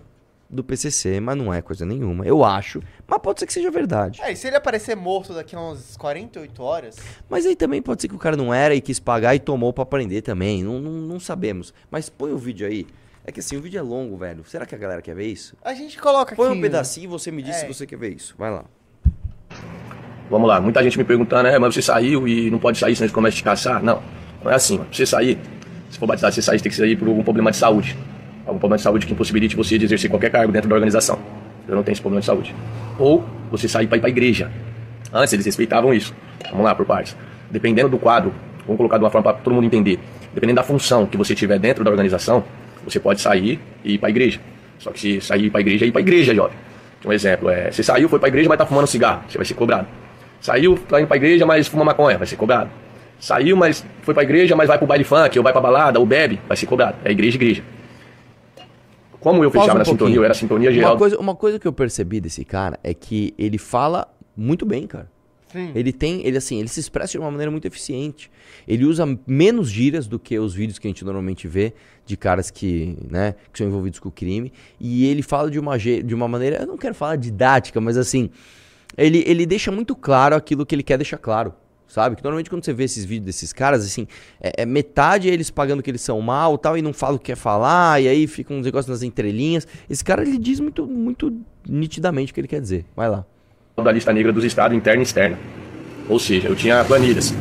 do PCC, mas não é coisa nenhuma. Eu acho, mas pode ser que seja verdade. É, e se ele aparecer morto daqui a uns 48 horas, Mas aí também pode ser que o cara não era e quis pagar e tomou pra aprender também. Não, não, não sabemos. Mas põe o vídeo aí. É que assim, o vídeo é longo, velho. Será que a galera quer ver isso? a gente coloca Põe aqui. um pedacinho e você me diz É. se você quer ver isso. Vai lá. Vamos lá, muita gente me perguntando, é, mas você saiu e não pode sair senão eles começam a te caçar? Não, não é assim. Pra você sair, se for batizado, você sair, você tem que sair por algum problema de saúde. Algum problema de saúde que impossibilite você de exercer qualquer cargo dentro da organização. Eu não tenho esse problema de saúde. Ou você sair para ir para a igreja. Antes eles respeitavam isso. Vamos lá, por partes. Dependendo do quadro, vamos colocar de uma forma para todo mundo entender. Dependendo da função que você tiver dentro da organização, você pode sair e ir para a igreja. Só que se sair para a igreja, é ir para a igreja, jovem. Um exemplo é, você saiu, foi para a igreja, mas tá fumando cigarro, você vai ser cobrado. Saiu, tá indo pra igreja, mas fuma maconha, vai ser cobrado. Saiu, mas foi pra igreja, mas vai pro baile funk, ou vai pra balada, ou bebe, vai ser cobrado. É igreja, igreja. Como eu fechava um na sintonia, eu era sintonia geral. Uma coisa, uma coisa que eu percebi desse cara é que ele fala muito bem, cara. Sim. Ele tem, ele assim, ele se expressa de uma maneira muito eficiente. Ele usa menos gírias do que os vídeos que a gente normalmente vê de caras que, né, que são envolvidos com o crime. E ele fala de uma, de uma maneira, eu não quero falar didática, mas assim, ele, ele deixa muito claro aquilo que ele quer deixar claro. Sabe? Que normalmente quando você vê esses vídeos desses caras, assim, é, é metade eles pagando que eles são mal tal, e não fala o que quer falar, e aí fica uns negócios nas entrelinhas. Esse cara, ele diz muito, muito nitidamente o que ele quer dizer. Vai lá. da lista negra dos estados interna e externa. Ou seja, eu tinha planilhas,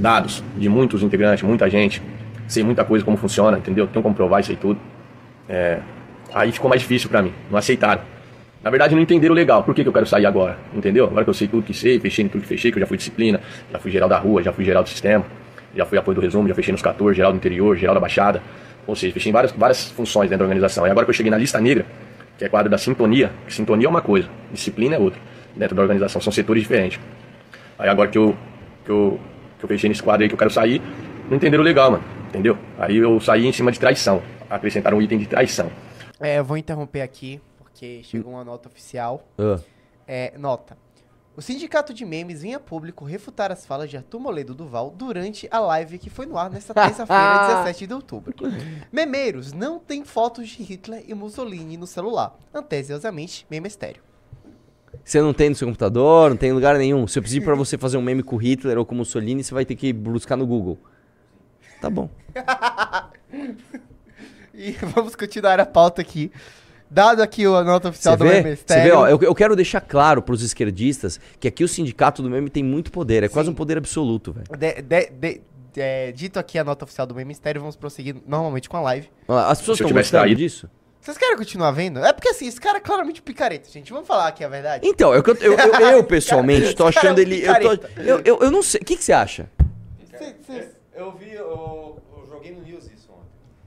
dados de muitos integrantes, muita gente, sei muita coisa como funciona, entendeu? Tenho como provar isso aí tudo. É, aí ficou mais difícil pra mim, não aceitaram. Na verdade, não entenderam legal. Por que, que eu quero sair agora? Entendeu? Agora que eu sei tudo que sei, fechei tudo que fechei, que eu já fui disciplina, já fui geral da rua, já fui geral do sistema, já fui apoio do resumo, já fechei nos 14, geral do interior, geral da baixada. Ou seja, fechei várias, várias funções dentro da organização. E agora que eu cheguei na lista negra, que é quadro da sintonia, que sintonia é uma coisa, disciplina é outra. Dentro da organização, são setores diferentes. Aí agora que eu, que eu, que eu fechei nesse quadro aí que eu quero sair, não entenderam legal, mano. Entendeu? Aí eu saí em cima de traição. Acrescentaram um item de traição. É, eu vou interromper aqui, porque chegou uma nota oficial. Ah. É, nota. O Sindicato de Memes vinha público refutar as falas de Arthur Moledo Duval durante a live que foi no ar nesta terça-feira, 17 de outubro. Memeiros não tem fotos de Hitler e Mussolini no celular. Antesiosamente, meme estéreo. Você não tem no seu computador, não tem em lugar nenhum. Se eu pedir pra você fazer um meme com Hitler ou com Mussolini, você vai ter que buscar no Google. Tá bom. E vamos continuar a pauta aqui. Dado aqui a nota oficial Você do vê, meme você vê, ó, eu, eu quero deixar claro pros esquerdistas que aqui o sindicato do meme tem muito poder. É quase Sim. um poder absoluto, velho. É, dito aqui a nota oficial do meme estéreo, vamos prosseguir normalmente com a live. As pessoas estão gostando traído- disso? Vocês querem continuar vendo? É porque assim, esse cara é claramente picareta, gente. Vamos falar aqui a verdade. Então, eu, eu, eu, eu, pessoalmente tô é achando um ele. Eu, tô- eu, eu, eu não sei. O que, que você acha? Cê- cê- Eu vi, eu, eu joguei no News isso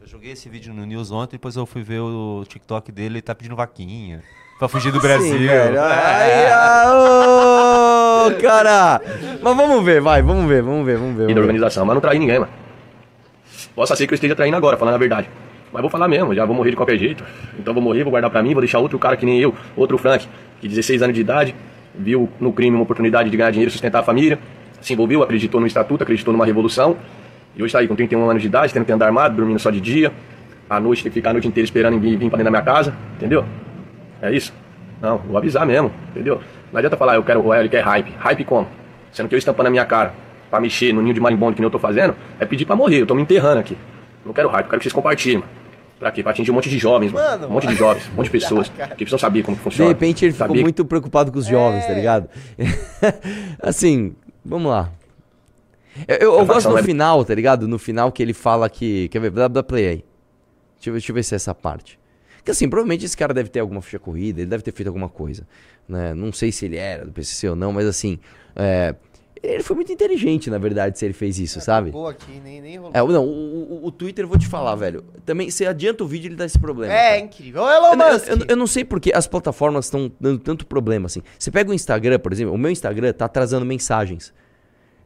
joguei esse vídeo no News ontem, depois eu fui ver o TikTok dele, ele tá pedindo vaquinha. Pra fugir do Brasil. Sim, velho. É. Ai, ah, ô, cara. Mas vamos ver, vai, vamos ver, vamos ver, vamos ver. e da organização, mas não traí ninguém, mano. Possa ser que eu esteja traindo agora, falando a verdade. Mas vou falar mesmo, já vou morrer de qualquer jeito. Então vou morrer, vou guardar pra mim, vou deixar outro cara que nem eu, outro Frank, que 16 anos de idade, viu no crime uma oportunidade de ganhar dinheiro e sustentar a família, se envolveu, acreditou no estatuto, acreditou numa revolução. E hoje tá aí com 31 anos de idade, tendo que andar armado, dormindo só de dia. À noite tem que ficar a noite inteira esperando ninguém vir pra dentro da minha casa, entendeu? É isso? Não, vou avisar mesmo, entendeu? Não adianta falar, eu quero, ele quer hype. Hype como? Sendo que eu estampando na minha cara pra mexer no ninho de marimbondo que nem eu tô fazendo, é pedir pra morrer, eu tô me enterrando aqui. Não quero hype, eu quero que vocês compartilhem, mano. Pra quê? Pra atingir um monte de jovens, mano. Mano, um monte de jovens, um monte de pessoas cara. que precisam saber como que De funciona. repente ele ficou Saber- muito preocupado com os jovens, tá É. ligado? assim, vamos lá. Eu, eu- eu gosto no é- final, tá ligado? No final que ele fala que. Quer ver? Dá, dá play aí. Deixa eu, ver- deixa eu ver se é essa parte. Que assim, provavelmente esse cara deve ter alguma ficha corrida, ele deve ter feito alguma coisa. Né? Não sei se ele era do PCC ou não, mas assim. é, ele foi muito inteligente, na verdade, se ele fez isso, sabe? Boa aqui, nem, nem rolou. É, não, o, o- o Twitter, eu vou te falar, velho. Também, você adianta o vídeo, ele dá esse problema. É, cara. incrível. Ô, Elon Eu, não- Musk. eu- eu não sei porque as plataformas estão dando tanto problema assim. Você pega o Instagram, por exemplo, o meu Instagram tá atrasando mensagens.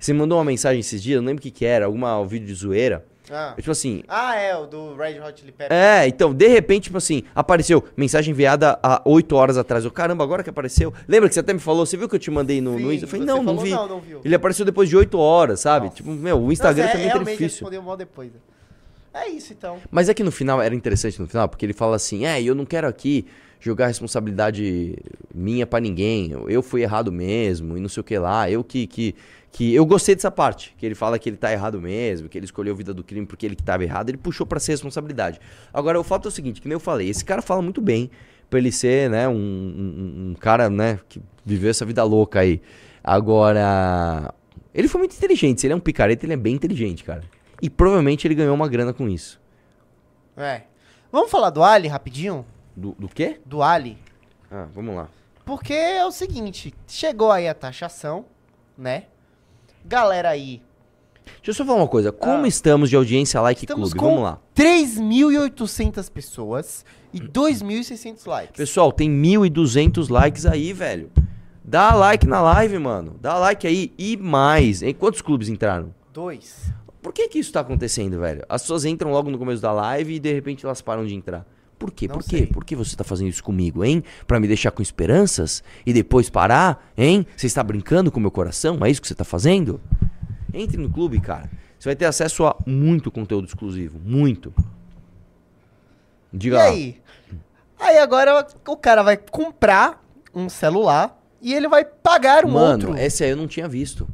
Você mandou uma mensagem esses dias, não lembro o que, que era, alguma um vídeo de zoeira. Ah. Eu, tipo assim. Ah, é, o do Red Hot Chili Peppers. É, então, de repente, tipo assim, apareceu mensagem enviada há 8 horas atrás. Eu, caramba, agora que apareceu. Lembra que você até me falou? Você viu que eu te mandei no, no Insta? Eu falei, não, não falou, vi. não, não viu. Ele apareceu depois de 8 horas, sabe? Nossa. Tipo, meu, o Instagram Nossa, é, também tá realmente difícil. respondeu mal depois. né? É isso, então. Mas é que no final, era interessante no final, porque ele fala assim, é, eu não quero aqui jogar responsabilidade minha pra ninguém, eu, eu fui errado mesmo, e não sei o que lá, eu que, que, que... Eu gostei dessa parte, que ele fala que ele tá errado mesmo, que ele escolheu a vida do crime porque ele que tava errado, ele puxou pra ser responsabilidade. Agora, o fato é o seguinte, que nem eu falei, esse cara fala muito bem pra ele ser, né, um, um, um cara, né, que viveu essa vida louca aí. Agora, ele foi muito inteligente, se ele é um picareta, ele é bem inteligente, cara. E provavelmente ele ganhou uma grana com isso. É. Vamos falar do Ali rapidinho? Do, do quê? Do Ali. Ah, vamos lá. Porque é o seguinte, chegou aí a taxação, né? Galera aí, Deixa eu só falar uma coisa. Como Ah. estamos de audiência like estamos clube? Vamos lá. 3.800 pessoas e 2.600 likes. Pessoal, tem 1.200 likes aí, velho. Dá like na live, mano. Dá like aí e mais. Em quantos clubes entraram? Dois. Por que que isso tá acontecendo, velho? As pessoas entram logo no começo da live e de repente elas param de entrar. Por quê? Não Por quê? sei. Por que você tá fazendo isso comigo, hein? Pra me deixar com esperanças e depois parar, hein? Você está brincando com o meu coração? É isso que você tá fazendo? Entre no clube, cara. Você vai ter acesso a muito conteúdo exclusivo. Muito. Diga E lá. aí? Aí agora o cara vai comprar um celular e ele vai pagar um Mano, outro. esse aí eu não tinha visto.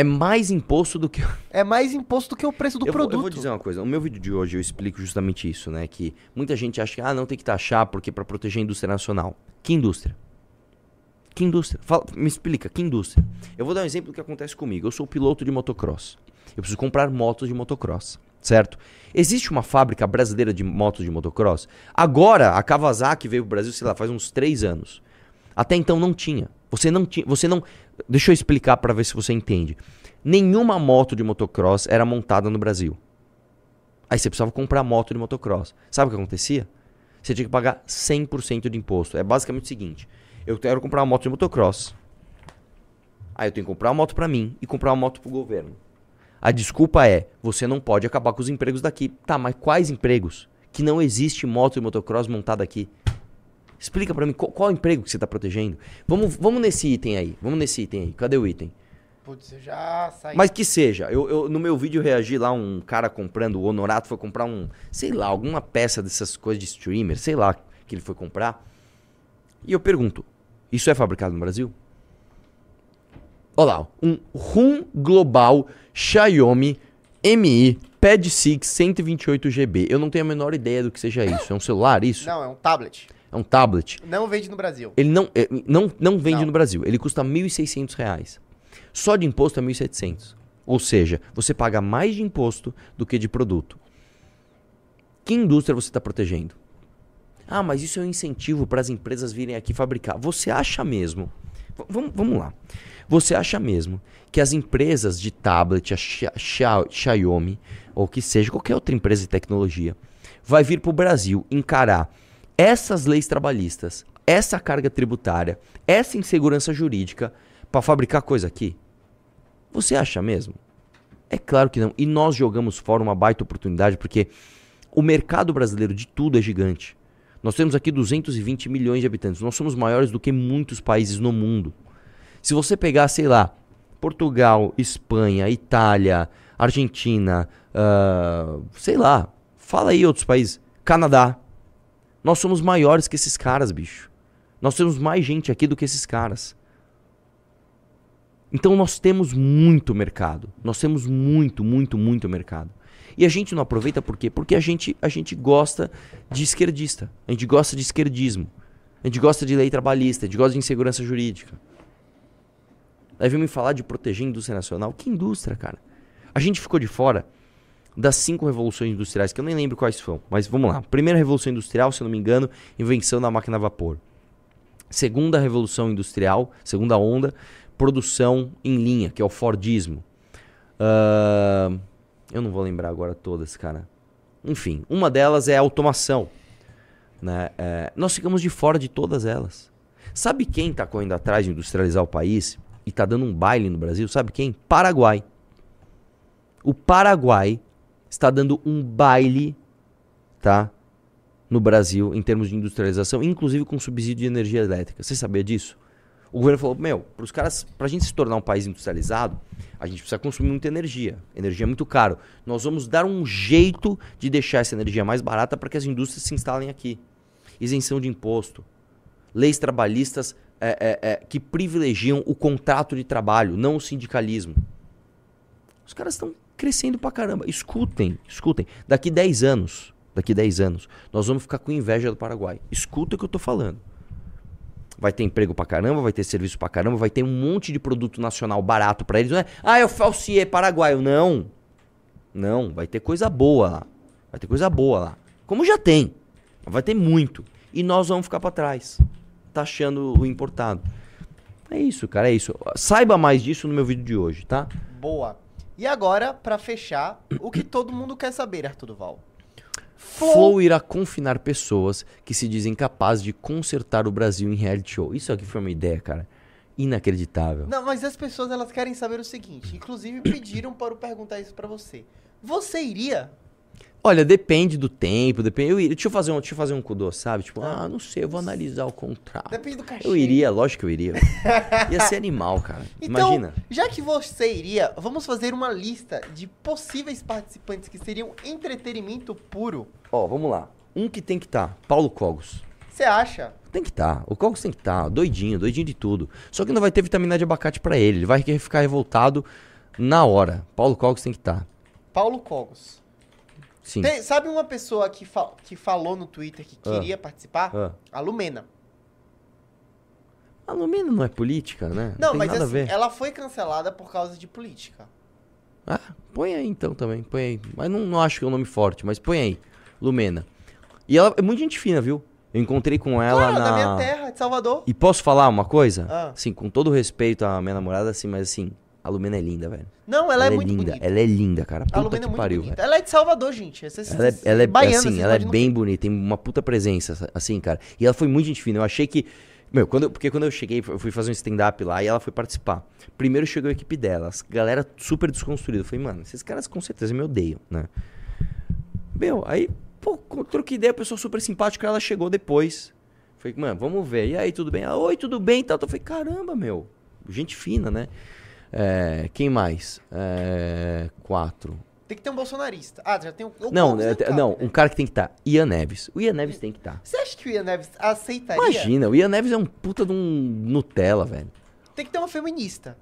É mais imposto do que. É mais imposto do que o preço do eu, vou, produto. eu vou dizer uma coisa. No meu vídeo de hoje eu explico justamente isso, né? Que muita gente acha que ah, não tem que taxar porque para proteger a indústria nacional. Que indústria? Que indústria? Fala- me explica, que indústria? Eu vou dar um exemplo do que acontece comigo. Eu sou piloto de motocross. Eu preciso comprar motos de motocross, certo? Existe uma fábrica brasileira de motos de motocross? Agora, a Kawasaki veio pro Brasil, sei lá, faz uns três anos. Até então não tinha. Você não tinha. Você não. Deixa eu explicar para ver se você entende. Nenhuma moto de motocross era montada no Brasil. Aí você precisava comprar moto de motocross. Sabe o que acontecia? Você tinha que pagar 100% de imposto. É basicamente o seguinte: eu quero comprar uma moto de motocross. Aí eu tenho que comprar uma moto pra mim e comprar uma moto pro governo. A desculpa é: você não pode acabar com os empregos daqui. Tá, mas quais empregos? Que não existe moto de motocross montada aqui. Explica pra mim qual, qual emprego que você tá protegendo. Vamos, vamos nesse item aí. Vamos nesse item aí. Cadê o item? Putz, eu já saí. Mas que seja, eu, eu- no meu vídeo eu reagi lá, um cara comprando, o Honorato foi comprar um, sei lá, alguma peça dessas coisas de streamer, sei lá, que ele foi comprar. E eu pergunto, isso é fabricado no Brasil? Olha lá, um RUM Global Xiaomi Mi Pad 6 128GB. Eu não tenho a menor ideia do que seja isso. É um celular isso? Não, é um tablet. É um tablet. Não vende no Brasil. Ele não, é, não, não vende Não. no Brasil. Ele custa 1.600 reais. Só de imposto é 1.700. Ou seja, você paga mais de imposto do que de produto. Que indústria você está protegendo? Ah, mas isso é um incentivo para as empresas virem aqui fabricar. Você acha mesmo vamos, vamos lá. Você acha mesmo que as empresas de tablet, a Xia- Xia- Xiaomi, ou que seja, qualquer outra empresa de tecnologia, vai vir para o Brasil encarar essas leis trabalhistas, essa carga tributária, essa insegurança jurídica para fabricar coisa aqui? Você acha mesmo? É claro que não. E nós jogamos fora uma baita oportunidade porque o mercado brasileiro de tudo é gigante. Nós temos aqui 220 milhões de habitantes. Nós somos maiores do que muitos países no mundo. Se você pegar, sei lá, Portugal, Espanha, Itália, Argentina, ah, sei lá, fala aí outros países, Canadá. Nós somos maiores que esses caras, bicho. Nós temos mais gente aqui do que esses caras. Então nós temos muito mercado. Nós temos muito, muito, muito mercado. E a gente não aproveita por quê? Porque a gente, a gente gosta de esquerdista. A gente gosta de esquerdismo. A gente gosta de lei trabalhista, a gente gosta de insegurança jurídica. Aí vem me falar de proteger a indústria nacional. Que indústria, cara? A gente ficou de fora das cinco revoluções industriais, que eu nem lembro quais foram. Mas vamos lá. Primeira revolução industrial, se eu não me engano, invenção da máquina a vapor. Segunda revolução industrial, segunda onda, produção em linha, que é o Fordismo. Ah, eu não vou lembrar agora todas, cara. Enfim, uma delas é a automação. Né? É, nós ficamos de fora de todas elas. Sabe quem está correndo atrás de industrializar o país e está dando um baile no Brasil? Sabe quem? Paraguai. O Paraguai está dando um baile, tá? No Brasil, em termos de industrialização, inclusive com subsídio de energia elétrica. Você sabia disso? O governo falou, meu, para os caras, para a gente se tornar um país industrializado, a gente precisa consumir muita energia. Energia é muito caro. Nós vamos dar um jeito de deixar essa energia mais barata para que as indústrias se instalem aqui. Isenção de imposto, leis trabalhistas é, é, é, que privilegiam o contrato de trabalho, não o sindicalismo. Os caras estão crescendo pra caramba. Escutem, escutem. Daqui 10 anos, daqui 10 anos, nós vamos ficar com inveja do Paraguai. Escuta o que eu tô falando. Vai ter emprego pra caramba, vai ter serviço pra caramba, vai ter um monte de produto nacional barato pra eles. Não é, ah, eu falsiei paraguaio. Não. Não, vai ter coisa boa lá. Vai ter coisa boa lá. Como já tem. Vai ter muito. E nós vamos ficar pra trás. Taxando o importado. É isso, cara, é isso. Saiba mais disso no meu vídeo de hoje, tá? Boa. E agora, pra fechar, o que todo mundo quer saber, Arthur Duval? Flow irá confinar pessoas que se dizem capazes de consertar o Brasil em reality show. Isso aqui foi uma ideia, cara. Inacreditável. Não, mas as pessoas elas querem saber o seguinte. Inclusive pediram para eu perguntar isso pra você. Você iria? Olha, depende do tempo, depende. Eu iria, deixa eu fazer um, deixa eu fazer um kudô, sabe? Tipo, ah, não sei, eu vou analisar o contrato. Depende do cachê. Eu iria, lógico que eu iria. Ia ser animal, cara. Então, Imagina. já que você iria, vamos fazer uma lista de possíveis participantes que seriam entretenimento puro. Ó, vamos lá. Um que tem que estar, Paulo Cogos. Você acha? Tem que estar. O Cogos tem que estar, doidinho, doidinho de tudo. Só que não vai ter vitamina de abacate pra ele. Ele vai ficar revoltado na hora. Paulo Cogos tem que estar. Paulo Cogos. Sim. Tem- sabe uma pessoa que, que falou no Twitter que Ah. queria participar? Ah. A Lumena. A Lumena não é política, né? Não, tem mas assim, ela foi cancelada por causa de política. Ah, põe aí então também, põe aí. Mas não, não acho que é um nome forte, mas põe aí. Lumena. E ela é muito gente fina, viu? Eu encontrei com ela Claro, na. da minha terra, de Salvador. E posso falar uma coisa? Ah. Sim, com todo respeito à minha namorada, assim, mas assim, a Lumena é linda, velho. Não, ela, é muito linda, bonita. ela é linda, cara. Puta A Lumena é muito pariu, bonita. velho. Ela é de Salvador, gente. Essa, Ela é, ela é baiana, assim, ela é bem bonita, tem uma puta presença, assim, cara. E ela foi muito gente fina. Eu achei que. Meu, quando eu- porque quando eu cheguei, eu fui fazer um stand-up lá e ela foi participar. Primeiro chegou a equipe dela, as galera super desconstruída. Eu falei, mano, esses caras com certeza me odeiam, né? Meu, aí, pô, troquei ideia, a pessoa super simpática, ela chegou depois. Falei, mano, vamos ver. E aí, tudo bem? Ela, Oi, tudo bem? e Tal. Eu falei, caramba, meu. Gente fina, né? É, quem mais? É, quatro. Tem que ter um bolsonarista. Ah, já tem um. o Não, é, não cabe, não, né? um cara que tem que estar. Ian Neves. O Ian Neves tem que estar. Você acha que o Ian Neves aceitaria? Imagina, o Ian Neves é um puta de um Nutella, velho. Tem que ter uma feminista.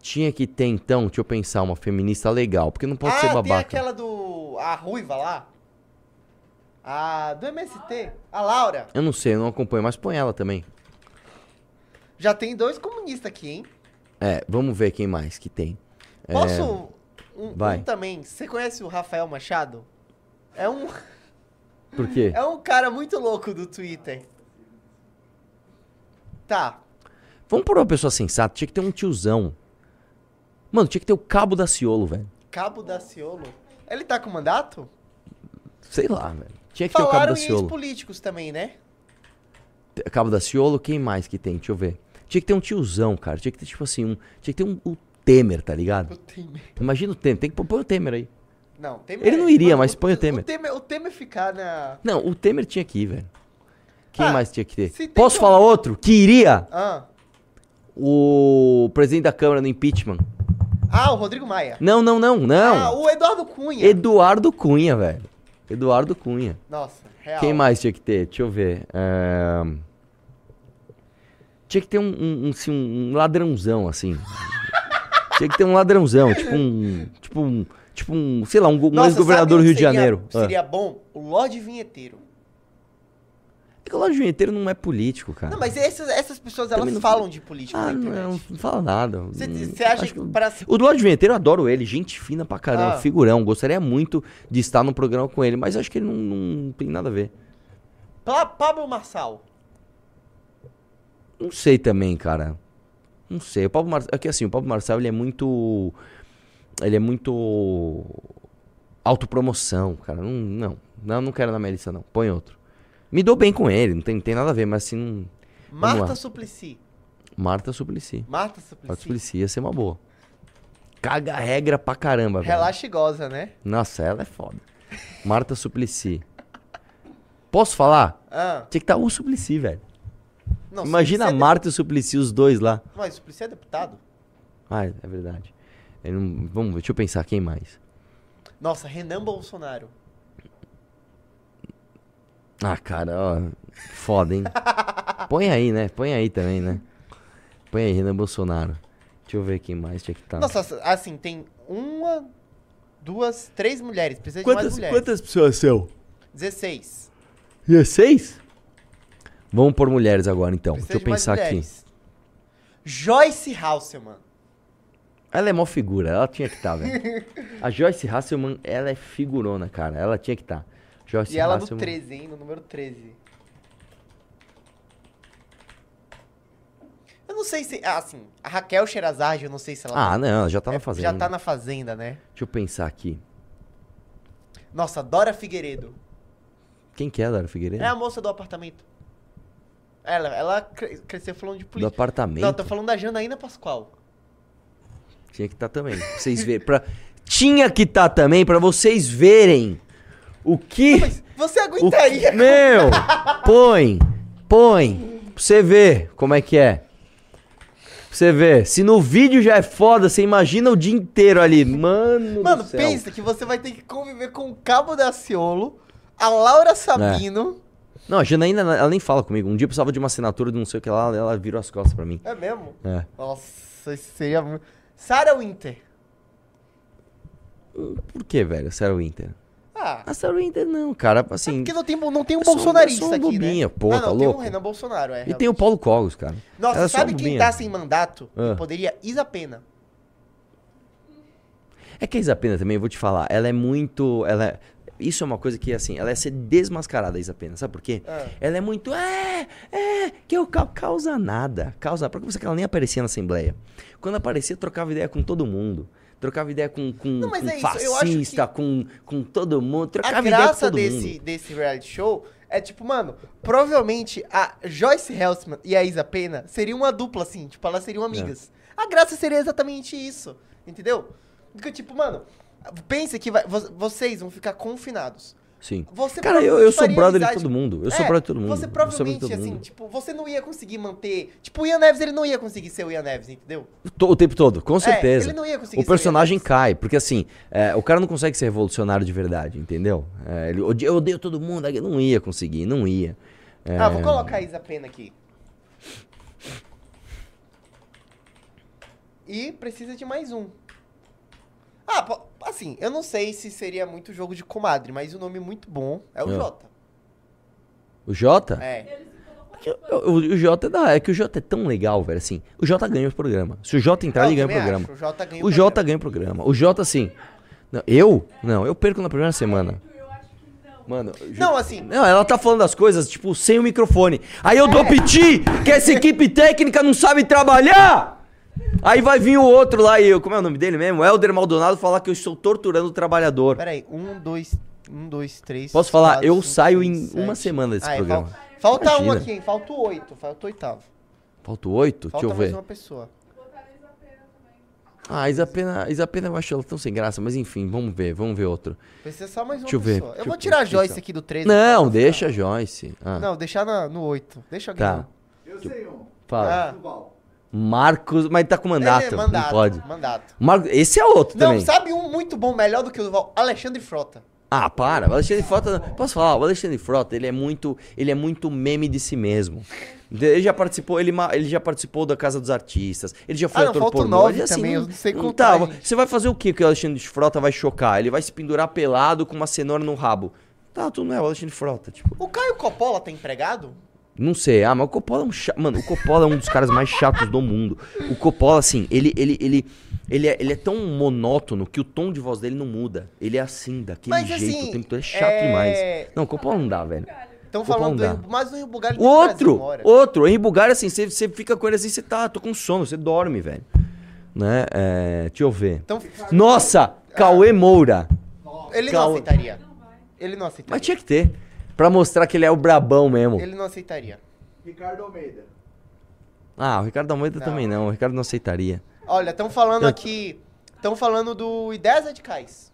Tinha que ter, então, deixa eu pensar, uma feminista legal, porque não pode ah, ser tem babaca. aquela do. A Ruiva lá. A do MST. A Laura. Eu não sei, eu não acompanho, mas põe ela também. Já tem dois comunistas aqui, hein? É, vamos ver quem mais que tem. Posso. Um, vai. um também. Você conhece o Rafael Machado? É um, Por quê? é um cara muito louco do Twitter. Tá. Vamos por uma pessoa sensata. Tinha que ter um tiozão. Mano, tinha que ter o Cabo da Ciolo, velho. Cabo da Ciolo. Ele tá com mandato? Sei lá, velho. Tinha que ter o Cabo Falaram da em Ciolo. ex-políticos também, né? Cabo da Ciolo, quem mais que tem? Deixa eu ver. Tinha que ter um tiozão, cara. Tinha que ter, tipo assim, um. Tinha que ter um. O Temer, tá ligado? O Temer. Imagina o Temer. Tem que pôr o Temer aí. Não, Temer. Ele não iria, mas põe o Temer. O Temer, o Temer ficar na. Não, o Temer tinha que ir, velho. Quem Ah, mais tinha que ter? Posso que- falar outro? Que iria Ah. o presidente da Câmara no impeachment. Ah, o Rodrigo Maia. Não, não, não, não. Ah, o Eduardo Cunha. Eduardo Cunha, velho. Eduardo Cunha. Nossa, real. Quem mais tinha que ter? Deixa eu ver. É, Tinha que ter um, um, um, assim, um ladrãozão, assim. tinha que ter um ladrãozão, tipo um. Tipo um. Tipo um. Sei lá, um, um ex-governador do Rio de que seria- Janeiro. Ah. Seria bom o Lorde Vinheteiro. É que o Lorde Vinheteiro não é político, cara. Não, mas essas, essas pessoas, elas Também não- falam de política Ah, na não, não fala nada. Você Hum, acha que para... O Lorde Vinheteiro eu adoro ele, gente fina pra caramba, Ah. figurão. Gostaria muito de estar no programa com ele, mas acho que ele não, não tem nada a ver. Pa- Pablo Marçal. Não sei também, cara. Não sei. O Pablo Marçal. É que assim, o Pablo Marçal ele é muito. Ele é muito. Autopromoção, cara. Não, não. Não, não quero na minha lista, não. Põe outro. Me dou bem com ele, não tem, não tem nada a ver, mas assim. Não... Marta. Suplicy. Marta Suplicy. Marta Marta Suplicy. Suplicy ia ser uma boa. Caga a regra pra caramba, velho. Relaxa e goza, né? Nossa, ela é foda. Marta Suplicy. Posso falar? Ah, Tinha que estar o Suplicy, velho. Não, Imagina a é Marta e o Suplicy, os dois lá. Mas Suplicy é deputado? Ah, é verdade. Eu não- Vamos, deixa eu pensar quem mais. Nossa, Renan Bolsonaro. Ah, cara, ó, foda, hein? Põe aí, né? Põe aí também, né? Põe aí, Renan Bolsonaro. Deixa eu ver quem mais tinha que estar. Nossa, assim, tem uma, duas, três mulheres. Precisa de mais quantas, mulheres. quantas pessoas são? 16. 16? Vamos por mulheres agora, então. Precisa Deixa eu pensar aqui. Joyce Hasselman. Ela é mó figura, ela tinha que estar, velho. A Joyce Hasselman, ela é figurona, cara. Ela tinha que estar. Joyce E ela no Hasselman. 13, hein? No número 13. Eu não sei se. Ah, assim, a Raquel Sherazade, eu não sei se ela. Ah, não, ela já tá é, na fazenda. Já tá na fazenda, né? Deixa eu pensar aqui. Nossa, Dora Figueiredo. Quem que é a Dara Figueiredo? É a moça do apartamento. Ela, ela cre- cresceu falando de Do política. apartamento? Não, tô falando da Janaína Pascoal. Tinha que estar também. pra Vocês verem. Pra... Tinha que estar também pra vocês verem o que. Mas você aguentaria? que... Meu! Põe! Põe! Pra você ver como é que é. Pra você ver. Se no vídeo já é foda, você imagina o dia inteiro ali. Mano, Mano, do céu. pensa que você vai ter que conviver com o Cabo da Ciolo, a Laura Sabino. Não, a Janaína, ela nem fala comigo. Um dia eu precisava de uma assinatura de não sei o que lá, ela virou as costas pra mim. É, mesmo? É. Nossa, isso seria. Sarah Winter. Por que, velho? Sarah Winter? Ah, A Sarah Winter não, cara. Assim. porque não tem, não tem um é um- bolsonarista é só um aqui, bobinha, né? pô, ah, tá não, tem louco? o Renan Bolsonaro, é. E tem o Paulo Cogos, cara. Nossa, Ela é sabe quem bobinha. tá sem mandato? Ah. Poderia Isa Pena. É que a Isa Pena também, eu vou te falar, ela é muito. Ela é- Isso é uma coisa que, assim, ela é ser desmascarada, a Isa Pena. Sabe por quê? Ah. Ela é muito. É, é, que eu ca- causa nada. Causa. Pra que você que ela nem aparecia na Assembleia? Quando aparecia, trocava ideia com todo mundo. Trocava ideia com, com, Não, com é fascista, que- com, com todo mundo. A Trocava ideia com graça todo desse, mundo. desse reality show é tipo, mano, provavelmente a Joyce Helsman e a Isa Pena seriam uma dupla, assim, tipo, elas seriam amigas. É. A graça seria exatamente isso, entendeu? Porque, tipo, mano, pensa que vai- vo- vocês vão ficar confinados. Sim. Você Cara, eu, eu sou brother de todo mundo. Eu sou É, brother de todo mundo. Você sou provavelmente, assim, mundo. tipo, você não ia conseguir manter. Tipo, o Ian Neves, ele não ia conseguir ser o Ian Neves, entendeu? O tempo todo, com certeza. É, ele não ia conseguir o o personagem Neves. cai, porque assim, é, o cara não consegue ser revolucionário de verdade, entendeu? É, ele eu odeio todo mundo, aí não ia conseguir, não ia. É, Ah, vou colocar a Isa Pena aqui. E precisa de mais um. Ah, assim, eu não sei se seria muito jogo de comadre, mas o nome muito bom é o É. Jota. O Jota? É. O, o- o Jota é da- é que o Jota é tão legal, velho, assim. O Jota ganha o programa. Se o Jota entrar, Eu ele ganha o programa. acho, O Jota ganha O Jota ganha o programa. O Jota, assim. não, eu? Não, eu perco na primeira semana. Eu acho que não. Mano, Não, assim, Não, ela tá falando as coisas, tipo, sem o microfone. Aí eu dou piti, que essa equipe técnica não sabe trabalhar! Aí vai vir o outro lá e eu, como é o nome dele mesmo? Helder Maldonado falar que eu estou torturando o trabalhador. peraí. Um, dois, um, dois, três. Posso falar? quatro, Eu cinco, saio seis, em uma sete. semana desse Ah, é, programa. fal- Falta um Imagina. aqui, hein? Falta o oito. Falta o oitavo. Falta oito? Falta Deixa eu mais ver. uma pessoa. Ah, a Isapena, Isapena eu acho ela tão sem graça, mas enfim, vamos ver, vamos ver outro. Precisa só mais uma Deixa eu ver, pessoa. Eu vou eu- tirar a Joyce aqui do 13. Não, deixa a Joyce. Ah, Não, deixar na- no 8. Deixa alguém. tá. Eu sei um. Fala. Ah, Duval. Marcos, mas tá com mandato, é mandato. não pode. Mandato. Marcos, esse é outro Não, também. sabe um muito bom, melhor do que o Duval? Alexandre Frota. Ah, para. O Alexandre Frota, posso falar? O Alexandre Frota, ele é muito, ele é muito meme de si mesmo. Ele já participou, ele, ele já participou da Casa dos Artistas. Ele já foi Ah, não, ator pornô. nove assim, também, não, eu não sei não contar, tá. gente. Você vai fazer o que que o Alexandre Frota vai chocar? Ele vai se pendurar pelado com uma cenoura no rabo. Tá, tu não é o Alexandre Frota, tipo. O Caio Coppola tá empregado? Não sei, ah, mas o Coppola é um chato. Mano, o Coppola é um dos caras mais chatos do mundo. O Coppola, assim, ele, ele, ele, ele, é, ele é tão monótono que o tom de voz dele não muda. Ele é assim, daquele Mas, jeito, assim, o tempo todo. É chato é- demais. Não, o Coppola não dá, velho. Estão falando do não. Henrique, mas o Henrique Bugalho outro, outro, o Henri Bugalho, assim, você, fica com ele assim, você tá, tô com sono, você dorme, velho. Né? É, deixa eu ver. Então, Nossa, Cauê Moura. ele não Calma. aceitaria. Ele não aceitaria. Mas tinha que ter. Pra mostrar que ele é o brabão mesmo. Ele não aceitaria. Ricardo Almeida. Ah, o Ricardo Almeida Não. também não. O Ricardo não aceitaria. Olha, estão falando Eu- aqui. Estão falando do Ideias Radicais.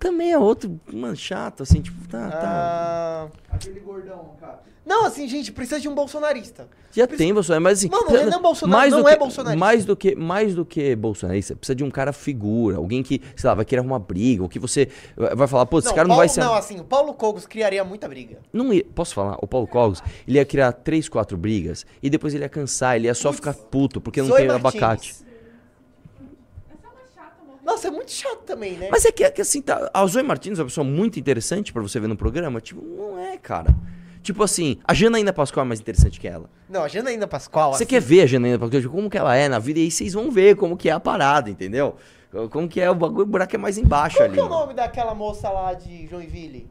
Também é outro, mano, chato, assim, tipo, tá, tá. Ah, Aquele gordão, cara. Não, assim, gente, precisa de um bolsonarista. Já tem Bolsonaro, mas assim. Mano, o precisa- Renan Bolsonaro mais não do é que- bolsonarista. Mais do que, mais do que bolsonarista, precisa de um cara figura, alguém que, sei lá, vai querer arrumar briga, ou que você vai falar, pô, esse não, cara não Paulo, vai ser. Não, assim, o Paulo Cogos criaria muita briga. Não ia, posso falar? O Paulo Cogos, ele ia criar três, quatro brigas e depois ele ia cansar, ele ia só ficar puto porque não Zoe tem Martins. abacate. Nossa, é muito chato também, né? Mas é que, é que assim, tá, a Zoe Martins é uma pessoa muito interessante pra você ver no programa. Tipo, não é, cara. Tipo assim, a Janaína Pascoal é mais interessante que ela. Não, a Janaína Pascoal. Você assim, quer ver a Janaína Pascoal, como que ela é na vida, e aí vocês vão ver como que é a parada, entendeu? Como que é o bagulho, o buraco é mais embaixo Qual ali. que é o mano. nome daquela moça lá de Joinville?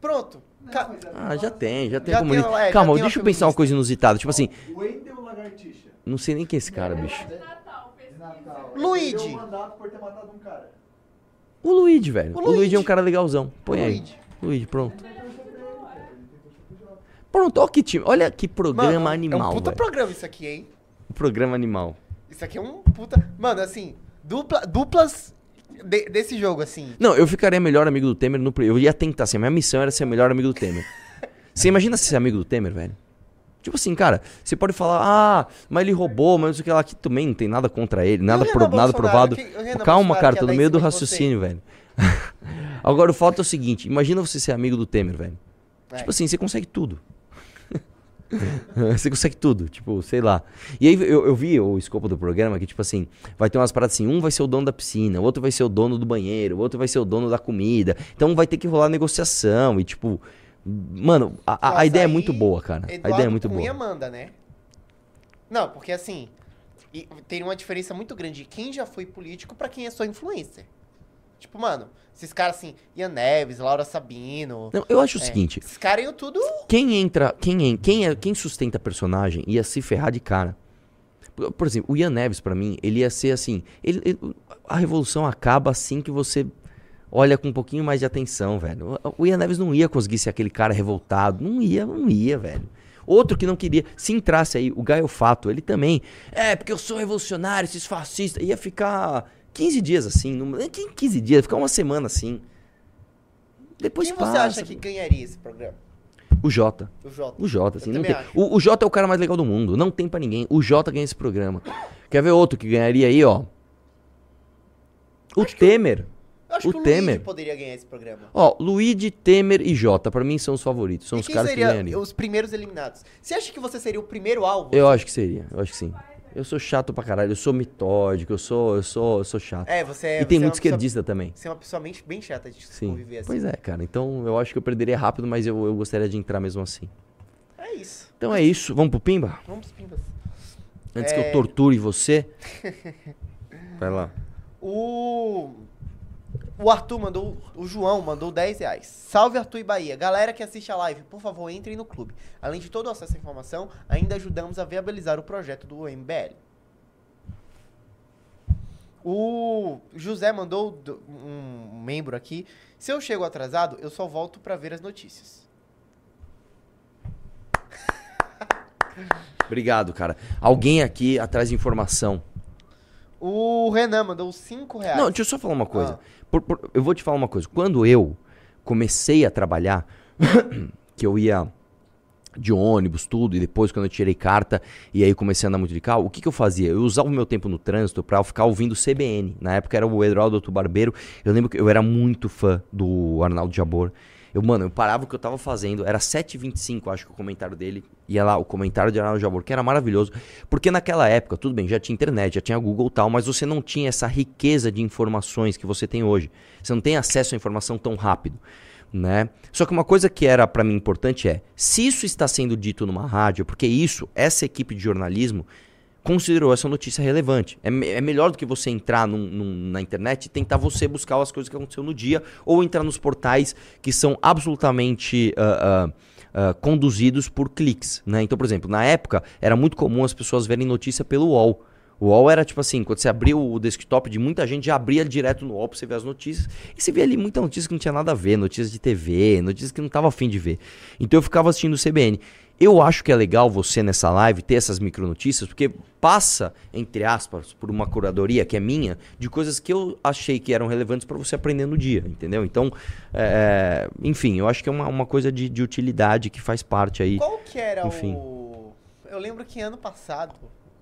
Pronto. Ca- Ah, já tem, já tem Já a comunidade. tem, é, já Calma, deixa eu pensar uma coisa inusitada. Tipo assim, Wendel Lagartixa. não sei nem quem é esse cara, bicho. Luigi. Ele deu um mandato por ter matado um cara. O Luigi, velho. O O Luigi, Luigi. é um cara legalzão. Põe O aí. Luigi. Luigi, pronto. Pronto, olha que time. Olha que programa Mano, animal, É um puta velho. programa isso aqui, hein? Programa animal. Isso aqui é um puta. Mano, assim, dupla, duplas de- desse jogo, assim. Não, eu ficaria melhor amigo do Temer no. Eu ia tentar, assim, minha missão era ser melhor amigo do Temer. Você imagina ser amigo do Temer, velho? Tipo assim, cara, você pode falar, ah, mas ele roubou, mas não sei o que lá, que também não tem nada contra ele, nada, pro- nada provado. Renan Calma, cara, que tô no em meio do raciocínio, velho. Agora o fato é o seguinte: imagina você ser amigo do Temer, velho. É. Tipo assim, você consegue tudo. você consegue tudo, tipo, sei lá. E aí eu, eu vi o escopo do programa que, tipo assim, vai ter umas paradas assim: um vai ser o dono da piscina, o outro vai ser o dono do banheiro, o outro vai ser o dono da comida. Então vai ter que rolar negociação e, tipo. Mano, a, a- a ideia é muito boa, cara. a Eduardo ideia é muito Cunha boa. manda, né? Não, porque assim, tem uma diferença muito grande de quem já foi político pra quem é só influencer. Tipo, mano, esses caras assim, Ian Neves, Laura Sabino. Não, eu acho o é, seguinte: Esses caras iam tudo. quem entra, quem, quem, é, quem sustenta personagem ia se ferrar de cara. Por, por exemplo, o Ian Neves, pra mim, ele ia ser assim. ele- ele- a revolução acaba assim que você olha com um pouquinho mais de atenção, velho. O, Ian Neves não ia conseguir ser aquele cara revoltado. Não ia, não ia, velho. Outro que não queria, se entrasse aí, o Gaio Fato, ele também. É, porque eu sou revolucionário, esses fascistas. Ia ficar 15 dias assim. Não, nem 15 dias, ia ficar uma semana assim. Depois quem passa. você acha que ganharia esse programa? O Jota. O Jota. O Jota, assim, não tem. acho. O, o Jota é o cara mais legal do mundo. Não tem pra ninguém. O Jota ganha esse programa. Quer ver outro que ganharia aí, ó? O Temer. Eu acho o que o Temer. Luigi poderia ganhar esse programa. Ó, Luigi, Temer e Jota, pra mim são os favoritos. São e os caras que ganhariam. os primeiros eliminados? Você acha que você seria o primeiro alvo? Eu acho que seria, eu acho que sim. Eu sou chato pra caralho, eu sou mitódico, eu sou, eu sou, eu sou chato. É, você é. e tem é muito pessoa- esquerdista também. Você é uma pessoa bem, chata de Sim. conviver assim. Pois é, cara. Então eu acho que eu perderia rápido, mas eu, eu gostaria de entrar mesmo assim. É isso. Então é isso. Vamos pro Pimba? Vamos pros pimbas. Antes que É. eu torture você. Vai lá. O. O Arthur mandou, o João mandou 10 reais. Salve Arthur e Bahia. Galera que assiste a live, por favor, entrem no clube. Além de todo o acesso à informação, ainda ajudamos a viabilizar o projeto do MBL. O José mandou do- um membro aqui. Se eu chego atrasado, eu só volto pra ver as notícias. Obrigado, cara. Alguém aqui atrás de informação. O Renan mandou 5 reais. Não, deixa eu só falar uma coisa. Ah. Por- por- eu vou te falar uma coisa. Quando eu comecei a trabalhar, que eu ia de ônibus, tudo, e depois quando eu tirei carta e aí comecei a andar muito de carro, o que, que eu fazia? Eu usava o meu tempo no trânsito pra ficar ouvindo CBN. Na época era o Eduardo Barbeiro. Eu lembro que eu era muito fã do Arnaldo Jabor. Eu, mano, eu parava o que eu tava fazendo, era 7h25, acho que o comentário dele, ia lá, o comentário de Arnaldo Jabor, que era maravilhoso, porque naquela época, tudo bem, já tinha internet, já tinha Google e tal, mas você não tinha essa riqueza de informações que você tem hoje. Você não tem acesso à informação tão rápido, né? Só que uma coisa que era pra mim importante é, se isso está sendo dito numa rádio, porque isso, essa equipe de jornalismo considerou essa notícia relevante. É, me- é melhor do que você entrar num- num- na internet e tentar você buscar as coisas que aconteceu no dia ou entrar nos portais que são absolutamente ah, ah, ah, conduzidos por cliques. Né? Então, por exemplo, na época era muito comum as pessoas verem notícia pelo UOL. O UOL era tipo assim, quando você abria o desktop de muita gente, já abria direto no UOL pra você ver as notícias. E você via ali muita notícia que não tinha nada a ver, notícias de TV, notícias que não tava afim de ver. Então eu ficava assistindo o CBN. Eu acho que é legal você nessa live ter essas micronotícias, porque passa, entre aspas, por uma curadoria que é minha, de coisas que eu achei que eram relevantes pra você aprender no dia, entendeu? Então, é, enfim, eu acho que é uma, uma coisa de, de utilidade que faz parte aí. Qual que era Enfim. o. Eu lembro que ano passado,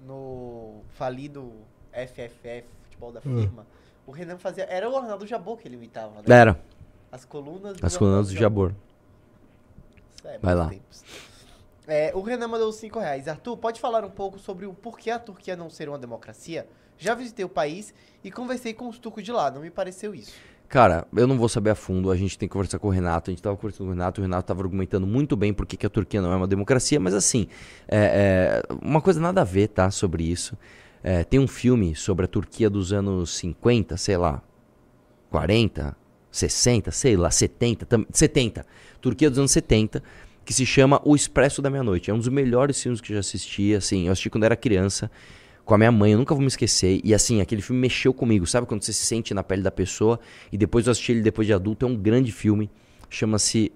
no falido FFF, futebol da Hum. firma, o Renan fazia. Era o Arnaldo Jabor que ele imitava, né? Era, As colunas as colunas do Jabor. Isso é, Vai lá. tempos. É, o Renan mandou 5 reais. Arthur, pode falar um pouco sobre o porquê a Turquia não ser uma democracia? Já visitei o país e conversei com os turcos de lá, não me pareceu isso. Cara, eu não vou saber a fundo, a gente tem que conversar com o Renato, a gente tava conversando com o Renato, o Renato tava argumentando muito bem porque que a Turquia não é uma democracia, mas assim, é, é, uma coisa nada a ver, tá, sobre isso. É, tem um filme sobre a Turquia dos anos 50, sei lá, 40, 60, sei lá, 70, tam- 70. Turquia dos anos 70, que se chama O Expresso da Meia-Noite. É um dos melhores filmes que eu já assisti, assim, eu assisti quando era criança, com a minha mãe, eu nunca vou me esquecer. E assim, aquele filme mexeu comigo, sabe quando você se sente na pele da pessoa? E depois eu assisti ele depois de adulto, é um grande filme, chama-se